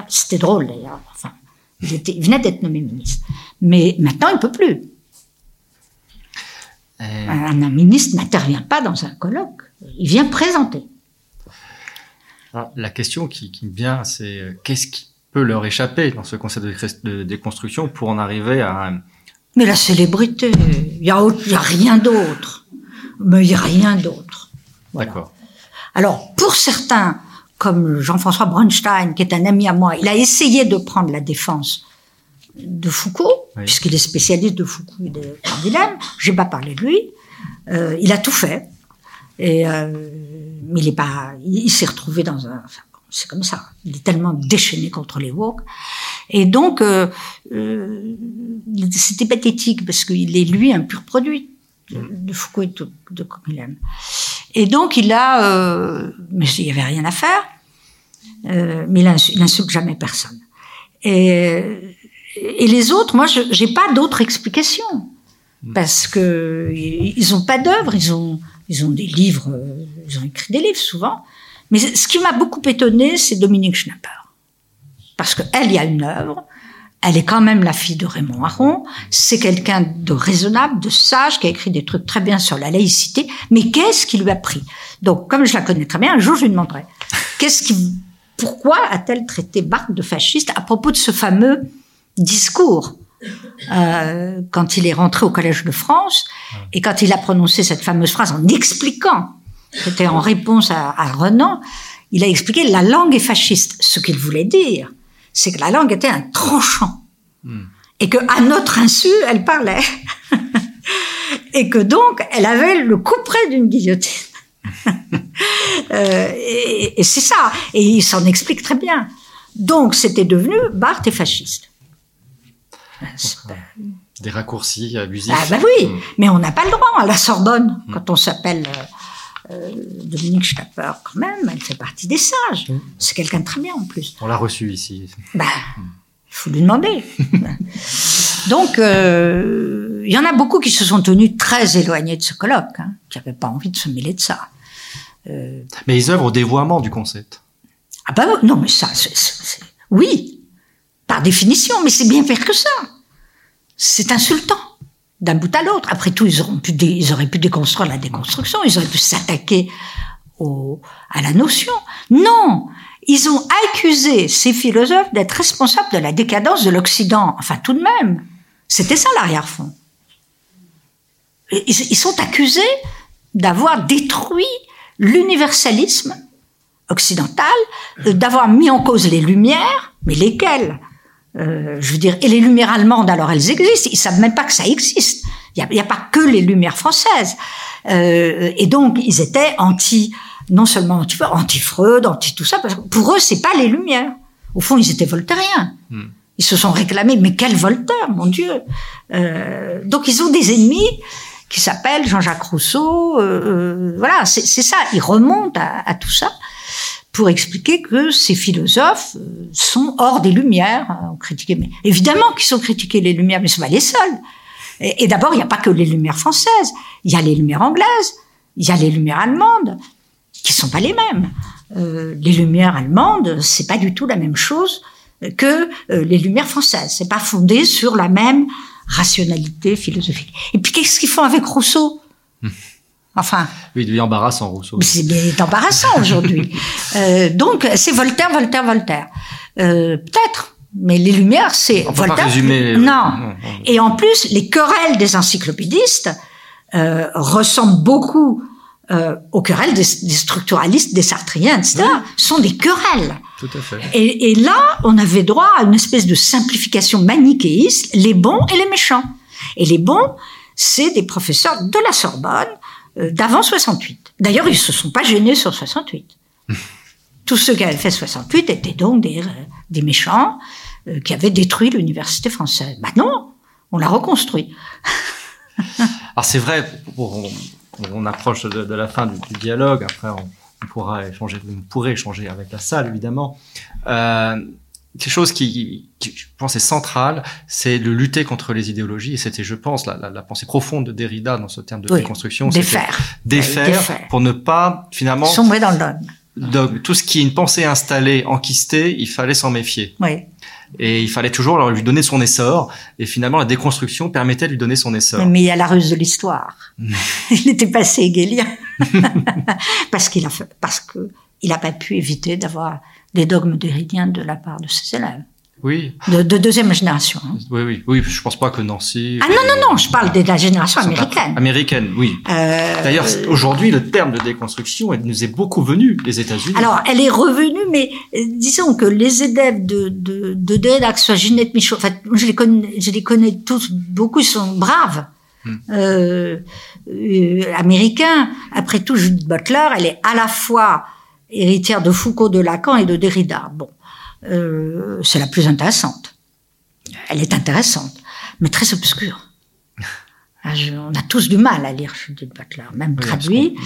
c'était drôle d'ailleurs. Enfin, il, était, il venait d'être nommé ministre, mais maintenant il peut plus. Euh, Un, un ministre n'intervient pas dans un colloque. Il vient présenter. Alors, la question qui, qui me vient, c'est euh, qu'est-ce qui peut leur échapper dans ce concept de, déconstruction pour en arriver à. Mais la célébrité, il y a, rien d'autre. Mais il y a rien d'autre. Voilà. D'accord. Alors, pour certains, comme Jean-François Bronstein, qui est un ami à moi, il a essayé de prendre la défense de Foucault, Oui. puisqu'il est spécialiste de Foucault et de Canguilhem. J'ai pas parlé de lui. Euh, il a tout fait. Et, euh, il est pas, il, s'est retrouvé dans un, enfin, c'est comme ça. Il est tellement déchaîné contre les woke. Et donc, euh, euh, c'était pathétique parce qu'il est lui un pur produit de, de Foucault et de, de Canguilhem. Et donc, il a, euh, mais il n'y avait rien à faire, mais il insu- il n'insulte jamais personne. Et, et les autres, moi, je j'ai pas d'autre explication. Parce que ils ont pas d'œuvre, ils ont, ils ont des livres, ils ont écrit des livres souvent. Mais ce qui m'a beaucoup étonné, c'est Dominique Schnapper. Parce qu'elle, il y a une œuvre, elle est quand même la fille de Raymond Aron, c'est quelqu'un de raisonnable, de sage, qui a écrit des trucs très bien sur la laïcité, mais qu'est-ce qui lui a pris? Donc, comme je la connais très bien, un jour je lui demanderai, qu'est-ce qui, pourquoi a-t-elle traité Barthes de fasciste à propos de ce fameux discours euh, quand il est rentré au Collège de France et quand il a prononcé cette fameuse phrase en expliquant, c'était en réponse à, à Renan, il a expliqué la langue est fasciste. Ce qu'il voulait dire, c'est que la langue était un tranchant. Et que à notre insu, elle parlait. [LAUGHS] et que donc, elle avait le coup près d'une guillotine. [LAUGHS] Euh, et, c'est ça. Et il s'en explique très bien. Donc, c'était devenu Barthes est fasciste. Des raccourcis abusifs? Ah bah oui, hmm. mais on n'a pas le droit à la Sorbonne hmm. quand on s'appelle euh, euh, Dominique Schnapper quand même. Elle fait partie des sages. Hmm. C'est quelqu'un de très bien en plus. On l'a reçu ici. Bah, il faut lui demander. [LAUGHS] Donc, il y en a beaucoup qui se sont tenus très éloignés de ce colloque, hein, qui n'avaient pas envie de se mêler de ça. Euh, mais ils œuvrent au dévoiement du concept. Ah bah non, mais ça, oui, par définition, mais c'est bien pire que ça. C'est insultant d'un bout à l'autre. Après tout, ils, auraient pu déconstruire la déconstruction, ils auraient pu s'attaquer à la notion. Non, ils ont accusé ces philosophes d'être responsables de la décadence de l'Occident. Enfin, tout de même, c'était ça l'arrière-fond. Ils, ils sont accusés d'avoir détruit l'universalisme occidental, euh, d'avoir mis en cause les Lumières, mais lesquelles? Euh, Je veux dire, et les Lumières allemandes, alors elles existent, ils savent même pas que ça existe. Il n'y a, a, pas que les Lumières françaises. Euh, et donc, ils étaient anti, non seulement anti, anti-Freud, anti tout ça, parce que pour eux, c'est pas les Lumières. Au fond, ils étaient voltairiens. Hmm. Ils se sont réclamés, mais quel Voltaire, mon Dieu euh, Donc, ils ont des ennemis qui s'appelle Jean-Jacques Rousseau. Euh, euh voilà, c'est ça. Il remonte à, à, tout ça pour expliquer que ces philosophes euh, sont hors des Lumières. On critiquait, évidemment qu'ils sont critiqués les Lumières, mais ce sont pas les seuls. Et, d'abord, il n'y a pas que les Lumières françaises. Il y a les Lumières anglaises. Il y a les Lumières allemandes, qui sont pas les mêmes. Euh, les Lumières allemandes, c'est pas du tout la même chose que euh, les Lumières françaises. C'est pas fondé sur la même rationalité philosophique. Et puis qu'est-ce qu'ils font avec Rousseau? Enfin. Oui, il est embarrassant, Rousseau. C'est bien embarrassant aujourd'hui. [LAUGHS] euh, donc, c'est Voltaire, Voltaire, Voltaire. Euh, Peut-être. Mais les Lumières, c'est Voltaire. Pas résumer... non. Et en plus, les querelles des encyclopédistes euh, ressemblent beaucoup euh, aux querelles des, des, structuralistes, des sartriens, etc. sont des querelles. Tout à fait. Et, et, là, on avait droit à une espèce de simplification manichéiste, les bons et les méchants. Et les bons, c'est des professeurs de la Sorbonne euh, d'avant 68. D'ailleurs, ils se sont pas gênés sur 68. [LAUGHS] Tous ceux qui avaient fait 68 étaient donc des, euh, des méchants euh, qui avaient détruit l'université française. Bah non, on l'a reconstruit. [LAUGHS] Alors c'est vrai, on, on approche de, de, la fin du, du dialogue, après on, on pourra échanger, on pourrait échanger avec la salle évidemment. Euh, quelque chose qui, qui, je pense, est central, c'est de lutter contre les idéologies. Et c'était, je pense, la, la, la, pensée profonde de Derrida dans ce terme de oui, déconstruction. Défaire. défaire. Défaire pour ne pas, finalement... Sombrer dans le dogme. Tout ce qui est une pensée installée, enquistée, il fallait s'en méfier. Oui. Et il fallait toujours lui donner son essor. Et finalement, la déconstruction permettait de lui donner son essor. Mais il y a la ruse de l'histoire. [LAUGHS] il était passé hégélien. [LAUGHS] parce qu'il a fait, parce que il n'a pas pu éviter d'avoir des dogmes déridiens de la part de ses élèves. Oui. De, de deuxième génération. Hein. Oui, oui, oui. Je pense pas que Nancy. Ah non, non, non. Je parle de la génération américaine. Américaine, oui. Euh... D'ailleurs, aujourd'hui, le terme de déconstruction elle nous est beaucoup venu des États-Unis. Alors, elle est revenue, mais euh, disons que les élèves de de de ce soit Ginette Michaud, enfin, je les connais, je les connais tous. Beaucoup sont braves. Hmm. Euh, euh, américains. Après tout, Judith Butler, elle est à la fois héritière de Foucault, de Lacan et de Derrida. Bon, euh, c'est la plus intéressante. Elle est intéressante, mais très obscure. Ah, je, on a tous du mal à lire Judith Butler, même oui, traduit.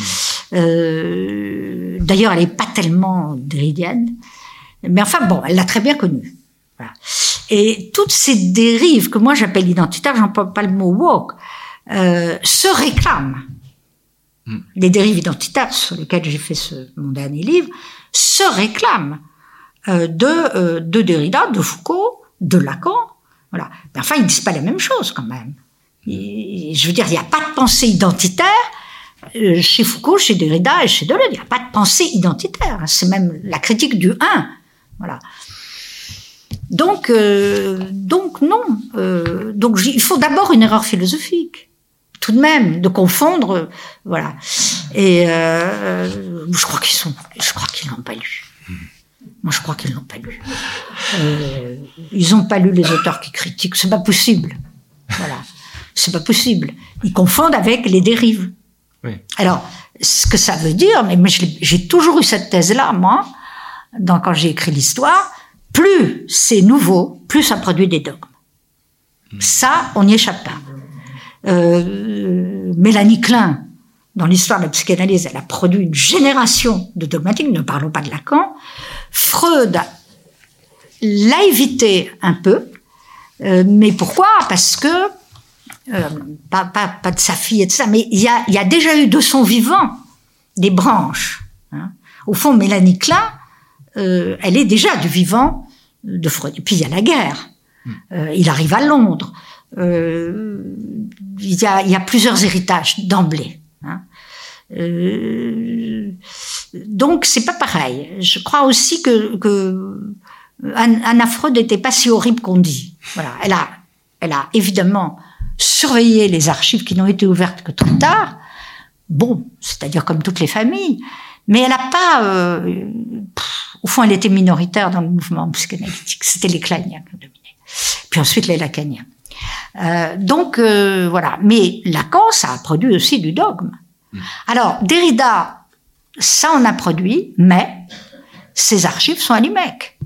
Euh, D'ailleurs, elle n'est pas tellement derridienne, mais enfin bon, elle l'a très bien connue. Voilà. Et toutes ces dérives que moi j'appelle identitaires, j'emploie pas le mot woke, euh, se réclament. Mm. Les dérives identitaires sur lesquelles j'ai fait mon dernier livre se réclament euh, de, euh, de Derrida, de Foucault, de Lacan. Voilà. Enfin, ils disent pas la même chose quand même. Je veux dire, il n'y a pas de pensée identitaire euh, chez Foucault, chez Derrida et chez Deleuze. Il n'y a pas de pensée identitaire. C'est même la critique du un. Voilà. Donc, donc non. Donc il faut d'abord une erreur philosophique tout de même, de confondre, voilà. Et euh, je crois qu'ils sont, je crois qu'ils l'ont pas lu. Moi, je crois qu'ils l'ont pas lu. Euh, ils n'ont pas lu les auteurs qui critiquent. C'est pas possible. Voilà, c'est pas possible. Ils confondent avec les dérives. Oui. Alors, ce que ça veut dire, mais, j'ai toujours eu cette thèse-là, moi, dans, quand j'ai écrit l'histoire, plus c'est nouveau, plus ça produit des dogmes. Ça, on n'y échappe pas. Euh, Mélanie Klein, dans l'histoire de la psychanalyse, elle a produit une génération de dogmatiques, ne parlons pas de Lacan. Freud l'a évité un peu, euh, mais pourquoi? Parce que, euh, pas, pas, pas de sa fille et de ça, mais il y a, il y a déjà eu de son vivant des branches. hein. Au fond, Mélanie Klein, euh, elle est déjà du vivant de Freud. Et puis il y a la guerre. Euh, il arrive à Londres. Euh, il, y a, y a plusieurs héritages d'emblée. hein. Euh, donc c'est pas pareil. Je crois aussi que, que Anna Freud n'était pas si horrible qu'on dit. Voilà, elle a, elle a évidemment surveillé les archives qui n'ont été ouvertes que trop tard. Bon, c'est-à-dire comme toutes les familles, mais elle n'a pas. euh, au fond, elle était minoritaire dans le mouvement psychanalytique. C'était les Kleiniens qui dominaient. Puis ensuite les Lacaniens. Euh, donc euh, voilà. Mais Lacan, ça a produit aussi du dogme. Alors Derrida, ça on a produit, mais ces archives sont à l'IMEC,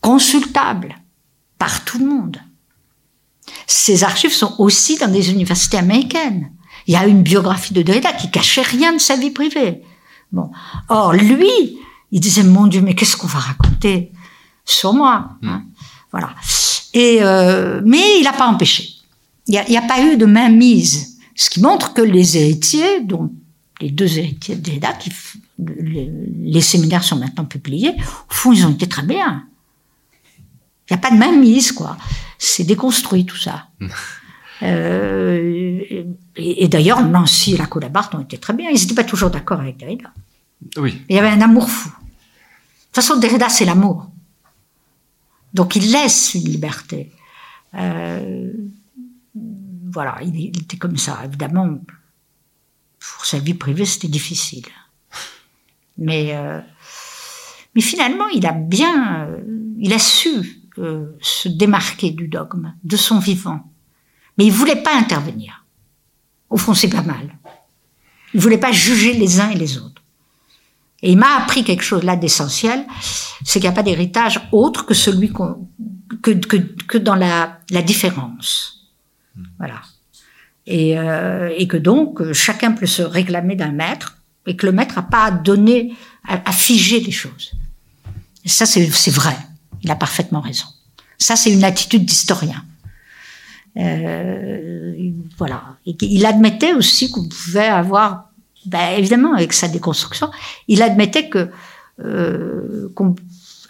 consultables par tout le monde. Ces archives sont aussi dans des universités américaines. Il y a une biographie de Derrida qui cachait rien de sa vie privée. Bon. Or, lui, il disait, mon Dieu, mais qu'est-ce qu'on va raconter sur moi hein? Voilà. Et, euh, mais il n'a pas empêché. Il n'y a, pas eu de mainmise. Ce qui montre que les héritiers, dont les deux héritiers de Derrida, qui, f- les, les séminaires sont maintenant publiés, au fond, ils ont été très bien. Il n'y a pas de mainmise, quoi. C'est déconstruit, tout ça. [LAUGHS] Euh, et, et d'ailleurs, Nancy et la Collabarde ont été très bien. Ils n'étaient pas toujours d'accord avec Derrida. Oui. Il y avait un amour fou. De toute façon, Derrida, c'est l'amour. Donc, il laisse une liberté. Euh, voilà, il, était comme ça. Évidemment, pour sa vie privée, c'était difficile. Mais, euh, finalement, il a bien, euh, il su se démarquer du dogme, de son vivant. Mais il voulait pas intervenir. Au fond, c'est pas mal. Il voulait pas juger les uns et les autres. Et il m'a appris quelque chose là d'essentiel, c'est qu'il n'y a pas d'héritage autre que celui qu'on, que, que, que dans la, la différence. Voilà. Et, euh, et que donc euh, chacun peut se réclamer d'un maître et que le maître n'a pas à donner, à, figer les choses. Et ça, c'est vrai. Il a parfaitement raison. Ça, c'est une attitude d'historien. Euh, voilà. Et il admettait aussi qu'on pouvait avoir ben, évidemment, avec sa déconstruction, il admettait que, euh, qu'on-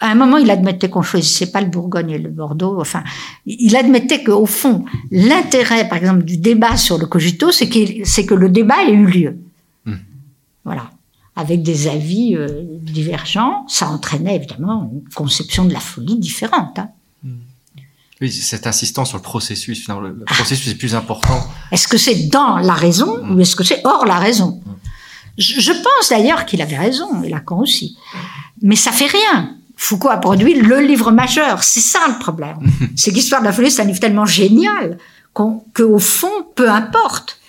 à un moment, il admettait qu'on choisissait pas le Bourgogne et le Bordeaux. Enfin, il admettait qu'au fond, l'intérêt, par exemple, du débat sur le cogito, c'est qu'il- c'est que le débat ait eu lieu. Voilà. Avec des avis euh, divergents, ça entraînait évidemment une conception de la folie différente. hein. Oui, cette insistance sur le processus, finalement, le, processus est plus important. Est-ce que c'est dans la raison ou est-ce que c'est hors la raison je, je pense d'ailleurs qu'il avait raison, et Lacan aussi. Mais ça fait rien. Foucault a produit le livre majeur. C'est ça le problème. [LAUGHS] c'est qu'Histoire de la folie, c'est un livre tellement génial qu'au fond, peu importe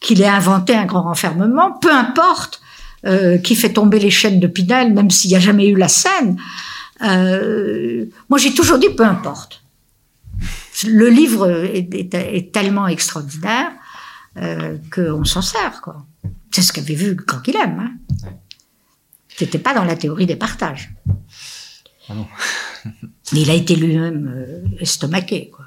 qu'il ait inventé un grand renfermement, peu importe euh, qui fait tomber les chaînes de Pinel, même s'il n'y a jamais eu la scène. euh, moi, j'ai toujours dit peu importe. Le livre est, est- est tellement extraordinaire euh, qu'on s'en sert, quoi. C'est ce qu'avait vu quand il aime. Hein. C'était pas dans la théorie des partages. Ah non. [LAUGHS] Mais il a été lui-même euh, estomaqué, quoi.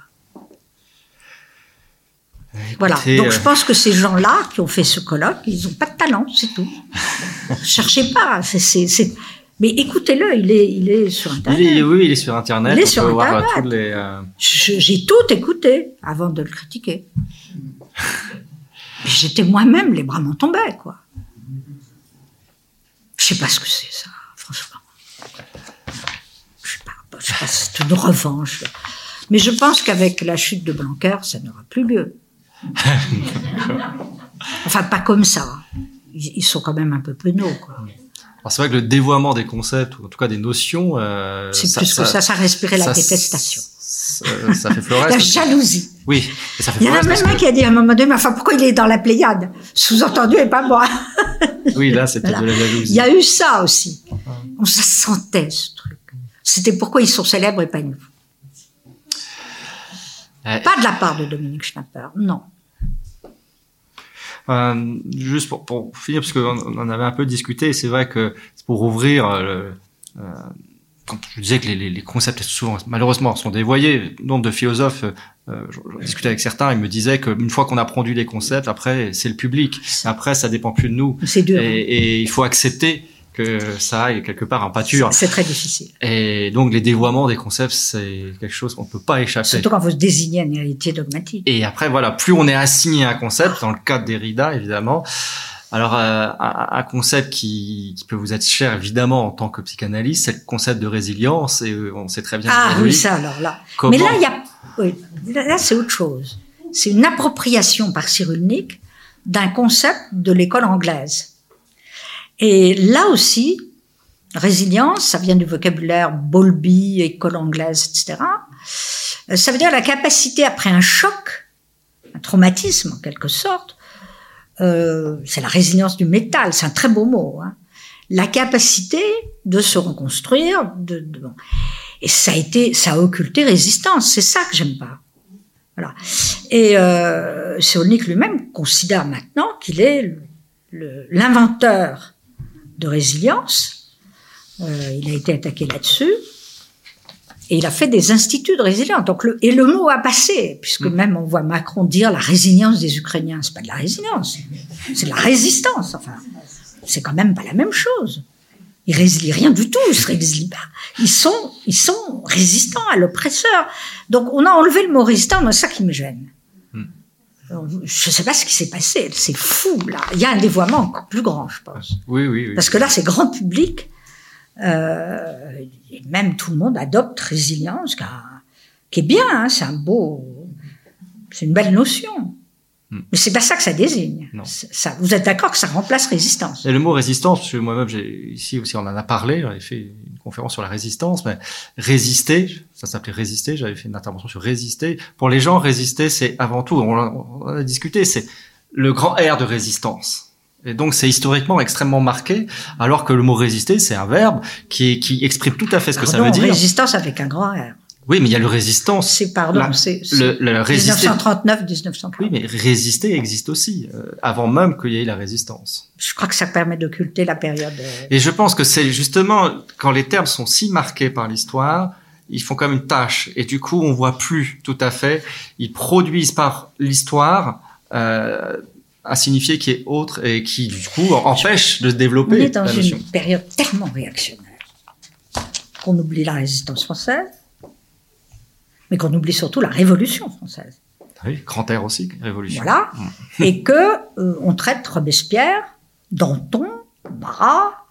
Voilà. Écoutez, Donc euh, je pense que ces gens-là qui ont fait ce colloque, ils n'ont pas de talent, c'est tout. [LAUGHS] Cherchez pas. c'est- c'est- c'est- Mais écoutez-le, il est, il est sur il Internet. est, oui, il est sur Internet. Il est sur Internet. euh, J'ai tout écouté avant de le critiquer. [LAUGHS] J'étais moi-même, les bras m'en tombaient, quoi. Je sais pas ce que c'est, ça, franchement. Je sais pas, je sais pas, c'est une revanche. Mais je pense qu'avec la chute de Blanquer, ça n'aura plus lieu. [LAUGHS] Enfin, pas comme ça. ils sont quand même un peu penauds. Quoi. Alors c'est vrai que le dévoiement des concepts, ou en tout cas des notions, euh, c'est plus que ça, ça respirait la détestation. Ça, ça, fait fleurir. [LAUGHS] la jalousie. Oui. Ça fait il y en a même un qui a dit à un moment donné, mais enfin, pourquoi il est dans la Pléiade? Sous-entendu, et pas moi. [LAUGHS] oui, là, c'était de la jalousie. Il y a eu ça aussi. On se sentait, ce truc. C'était pourquoi ils sont célèbres et pas nous. Euh, pas de la part de Dominique Schnapper, non. Euh, juste pour, pour, finir, parce qu'on en avait un peu discuté, c'est vrai que pour ouvrir, euh, euh, quand je disais que les, les, concepts souvent, malheureusement, sont dévoyés, nombre de philosophes, euh, je, discutais avec certains, ils me disaient qu'une fois qu'on a produit les concepts, après c'est le public, après ça dépend plus de nous. C'est dur. Et, et, il faut accepter que ça aille quelque part en pâture. C'est très difficile. Et donc les dévoiements des concepts, c'est quelque chose qu'on ne peut pas échapper. Surtout quand vous désignez un héritier dogmatique. Et après, voilà, plus on est assigné à un concept, dans le cas Derrida, évidemment, alors euh, un, concept qui, qui, peut vous être cher, évidemment, en tant que psychanalyste, c'est le concept de résilience, et euh, on sait très bien... Ah oui, ça alors là. Mais là, il y a... Oui, là, c'est autre chose. C'est une appropriation par Cyrulnik d'un concept de l'école anglaise. Et là aussi, résilience, ça vient du vocabulaire Bowlby, école anglaise, etc. Euh, ça veut dire la capacité après un choc, un traumatisme en quelque sorte. Euh, c'est la résilience du métal, c'est un très beau mot. Hein. La capacité de se reconstruire, de, de, et ça a été, ça a occulté résistance. C'est ça que j'aime pas. Voilà. Et euh, lui-même considère maintenant qu'il est l'inventeur de résilience. Euh, il a été attaqué là-dessus. Et il a fait des instituts de résilience. Donc le, et le mot a passé, puisque mm. même on voit Macron dire la résilience des Ukrainiens. C'est pas de la résilience, c'est de la résistance. Enfin, c'est quand même pas la même chose. Ils résilient rien du tout, ils se résilient pas. Ils sont, ils sont résistants à l'oppresseur. Donc on a enlevé le mot résistant, c'est ça qui me gêne. Je ne sais pas ce qui s'est passé. C'est fou, là. Il y a un dévoiement encore plus grand, je pense. Oui, oui, oui. Parce que là, c'est grand public. Euh, et même tout le monde adopte résilience, qui est bien. Hein, c'est un beau... C'est une belle notion. Hmm. Mais c'est pas ça que ça désigne. Non. Ça, vous êtes d'accord que ça remplace résistance? Et le mot résistance, parce que moi-même, ici aussi, on en a parlé, j'avais fait une conférence sur la résistance, mais résister, ça s'appelait résister, j'avais fait une intervention sur résister. Pour les gens, résister, c'est avant tout, on, on a discuté, c'est le grand R de résistance. Et donc c'est historiquement extrêmement marqué, alors que le mot résister, c'est un verbe qui, qui exprime tout à fait ce que ça veut dire. Résistance avec un grand R. Oui, mais il y a le résistance. C'est pardon, c'est le, le 1939, 1940. Oui, mais résister existe aussi euh, avant même qu'il y ait la résistance. Je crois que ça permet d'occulter la période. Euh, Et je pense que c'est justement quand les termes sont si marqués par l'histoire, ils font comme une tâche. Et du coup, on voit plus tout à fait. Ils produisent par l'histoire. Euh, à signifier qui est autre et qui du coup empêche de se développer. On est dans une période tellement réactionnaire qu'on oublie la résistance française, mais qu'on oublie surtout la Révolution française. Oui, grand air aussi, Révolution. Voilà, mm. et que euh, on traite Robespierre, Danton, Marat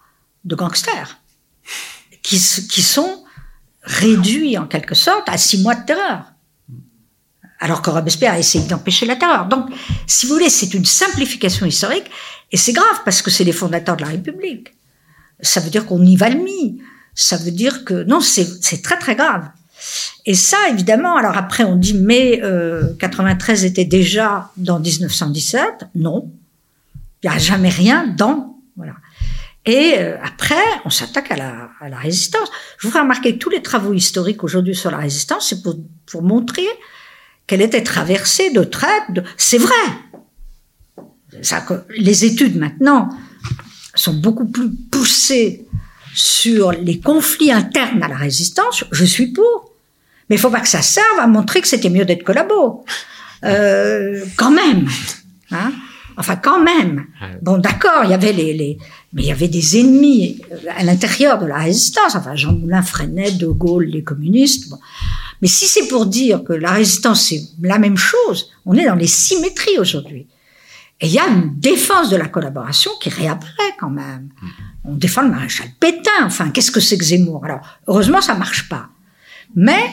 de gangsters, qui, qui sont réduits en quelque sorte à six mois de terreur. Alors que Robespierre a essayé d'empêcher la terreur. Donc, si vous voulez, c'est une simplification historique, et c'est grave parce que c'est les fondateurs de la République. Ça veut dire qu'on y va le mis. Ça veut dire que non, c'est très très grave. Et ça, évidemment, alors après on dit mais euh, 93 était déjà dans 1917. Non, il n'y a jamais rien dans. Voilà. Et euh, après, on s'attaque à la, à la résistance. Je vous fais remarquer que tous les travaux historiques aujourd'hui sur la résistance, c'est pour, pour montrer qu'elle était traversée de traite. De... C'est vrai. Ça, les études maintenant sont beaucoup plus poussées sur les conflits internes à la résistance. Je suis pour. Mais il faut pas que ça serve à montrer que c'était mieux d'être collabo. Euh, quand même. Hein enfin, quand même. Bon, d'accord, il y avait les, les, mais il y avait des ennemis euh, à l'intérieur de la résistance. Enfin, Jean Moulin freinait De Gaulle, les communistes. Mais si c'est pour dire que la résistance c'est la même chose, on est dans les symétries aujourd'hui. Et il y a une défense de la collaboration qui réapparaît quand même. On défend le maréchal Pétain. Enfin, qu'est-ce que c'est que Zemmour? Alors, heureusement, ça marche pas. Mais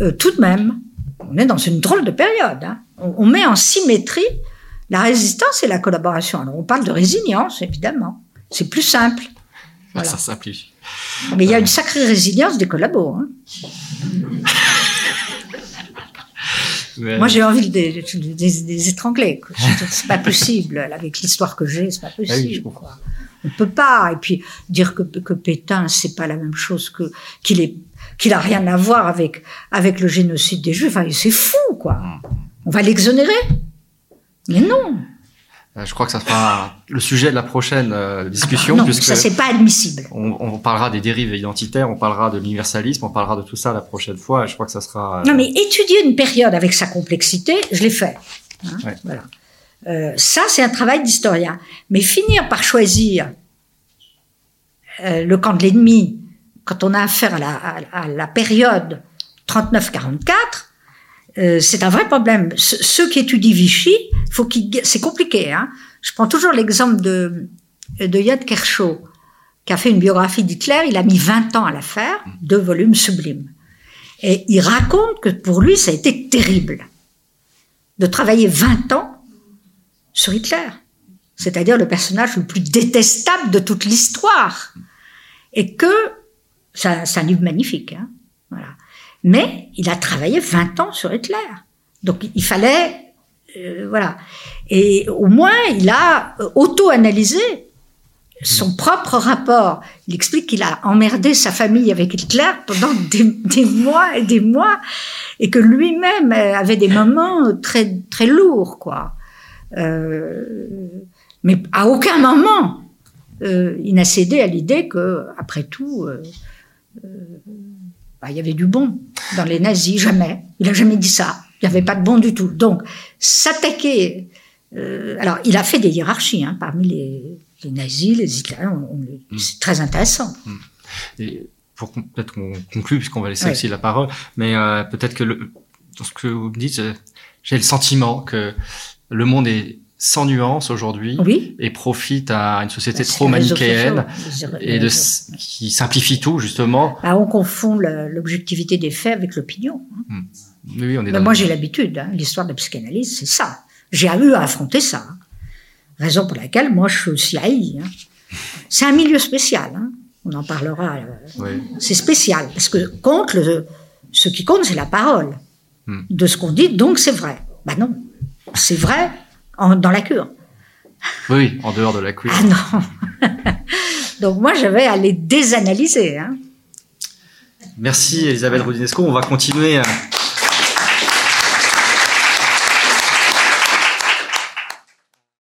euh, tout de même, on est dans une drôle de période. Hein. On, met en symétrie La résistance et la collaboration. Alors, on parle de résilience, évidemment. C'est plus simple. Voilà. Ça simplifie. Mais il y a une sacrée résilience des collabos. Hein. Moi, j'ai envie de, les étrangler. C'est pas possible. Avec l'histoire que j'ai, c'est pas ah possible. On peut pas. Et puis dire que, que Pétain, c'est pas la même chose que qu'il est qu'il a rien à voir avec avec le génocide des Juifs. Enfin, c'est fou, quoi. Mm. On va l'exonérer? Mais non. Euh, je crois que ça sera le sujet de la prochaine euh, discussion. Ah non, ça c'est pas admissible. On, on, parlera des dérives identitaires, on parlera de l'universalisme, on parlera de tout ça la prochaine fois. je crois que ça sera. Euh, non, mais étudier une période avec sa complexité, je l'ai fait. Hein, Voilà. Euh, ça, c'est un travail d'historien. Mais finir par choisir euh, le camp de l'ennemi quand on a affaire à la, à, la période 39-44, euh, c'est un vrai problème. ceux qui étudient Vichy, c'est compliqué. Hein. Je prends toujours l'exemple de, de Yad Kershaw, qui a fait une biographie d'Hitler. Il a mis 20 ans à la faire, deux volumes sublimes. Et il raconte que pour lui, ça a été terrible de travailler 20 ans sur Hitler, c'est-à-dire le personnage le plus détestable de toute l'histoire. Et que, c'est un livre magnifique, hein, voilà. Mais il a travaillé 20 ans sur Hitler. Donc il fallait, euh, voilà. Et au moins, il a auto-analysé son propre rapport. Il explique qu'il a emmerdé sa famille avec Hitler pendant [LAUGHS] des, mois et des mois, et que lui-même avait des moments très très lourds, quoi. Euh, mais à aucun moment euh, il n'a cédé à l'idée que, après tout, euh, euh, bah, il y avait du bon dans les nazis. Jamais. Il a jamais dit ça. Il n'y avait pas de bon du tout. Donc, s'attaquer. Euh, alors, il a fait des hiérarchies hein, parmi les, les, nazis, les Italiens. Mm. C'est très intéressant. Mm. Et pour peut-être qu'on conclue, puisqu'on va laisser aussi la parole, mais euh, peut-être que le, dans ce que vous me dites, j'ai le sentiment que le monde est sans nuance aujourd'hui et profite à une société trop manichéenne et de, qui simplifie tout justement. Bah, on confond l'objectivité des faits avec l'opinion. Hein. Hmm. Oui, on est moi j'ai l'habitude, hein, l'histoire de la psychanalyse, c'est ça. J'ai eu à affronter ça. Hein. Raison pour laquelle moi je suis aussi haï. Hein. C'est un milieu spécial. On en parlera. Euh, c'est spécial parce que compte le, ce qui compte c'est la parole hmm. de ce qu'on dit. Donc c'est vrai. Bah non, c'est vrai dans la cure. Oui, en dehors de la cure. Ah non. [LAUGHS] Donc moi, je vais aller désanalyser. Hein. Merci Elisabeth Rodinesco. On va continuer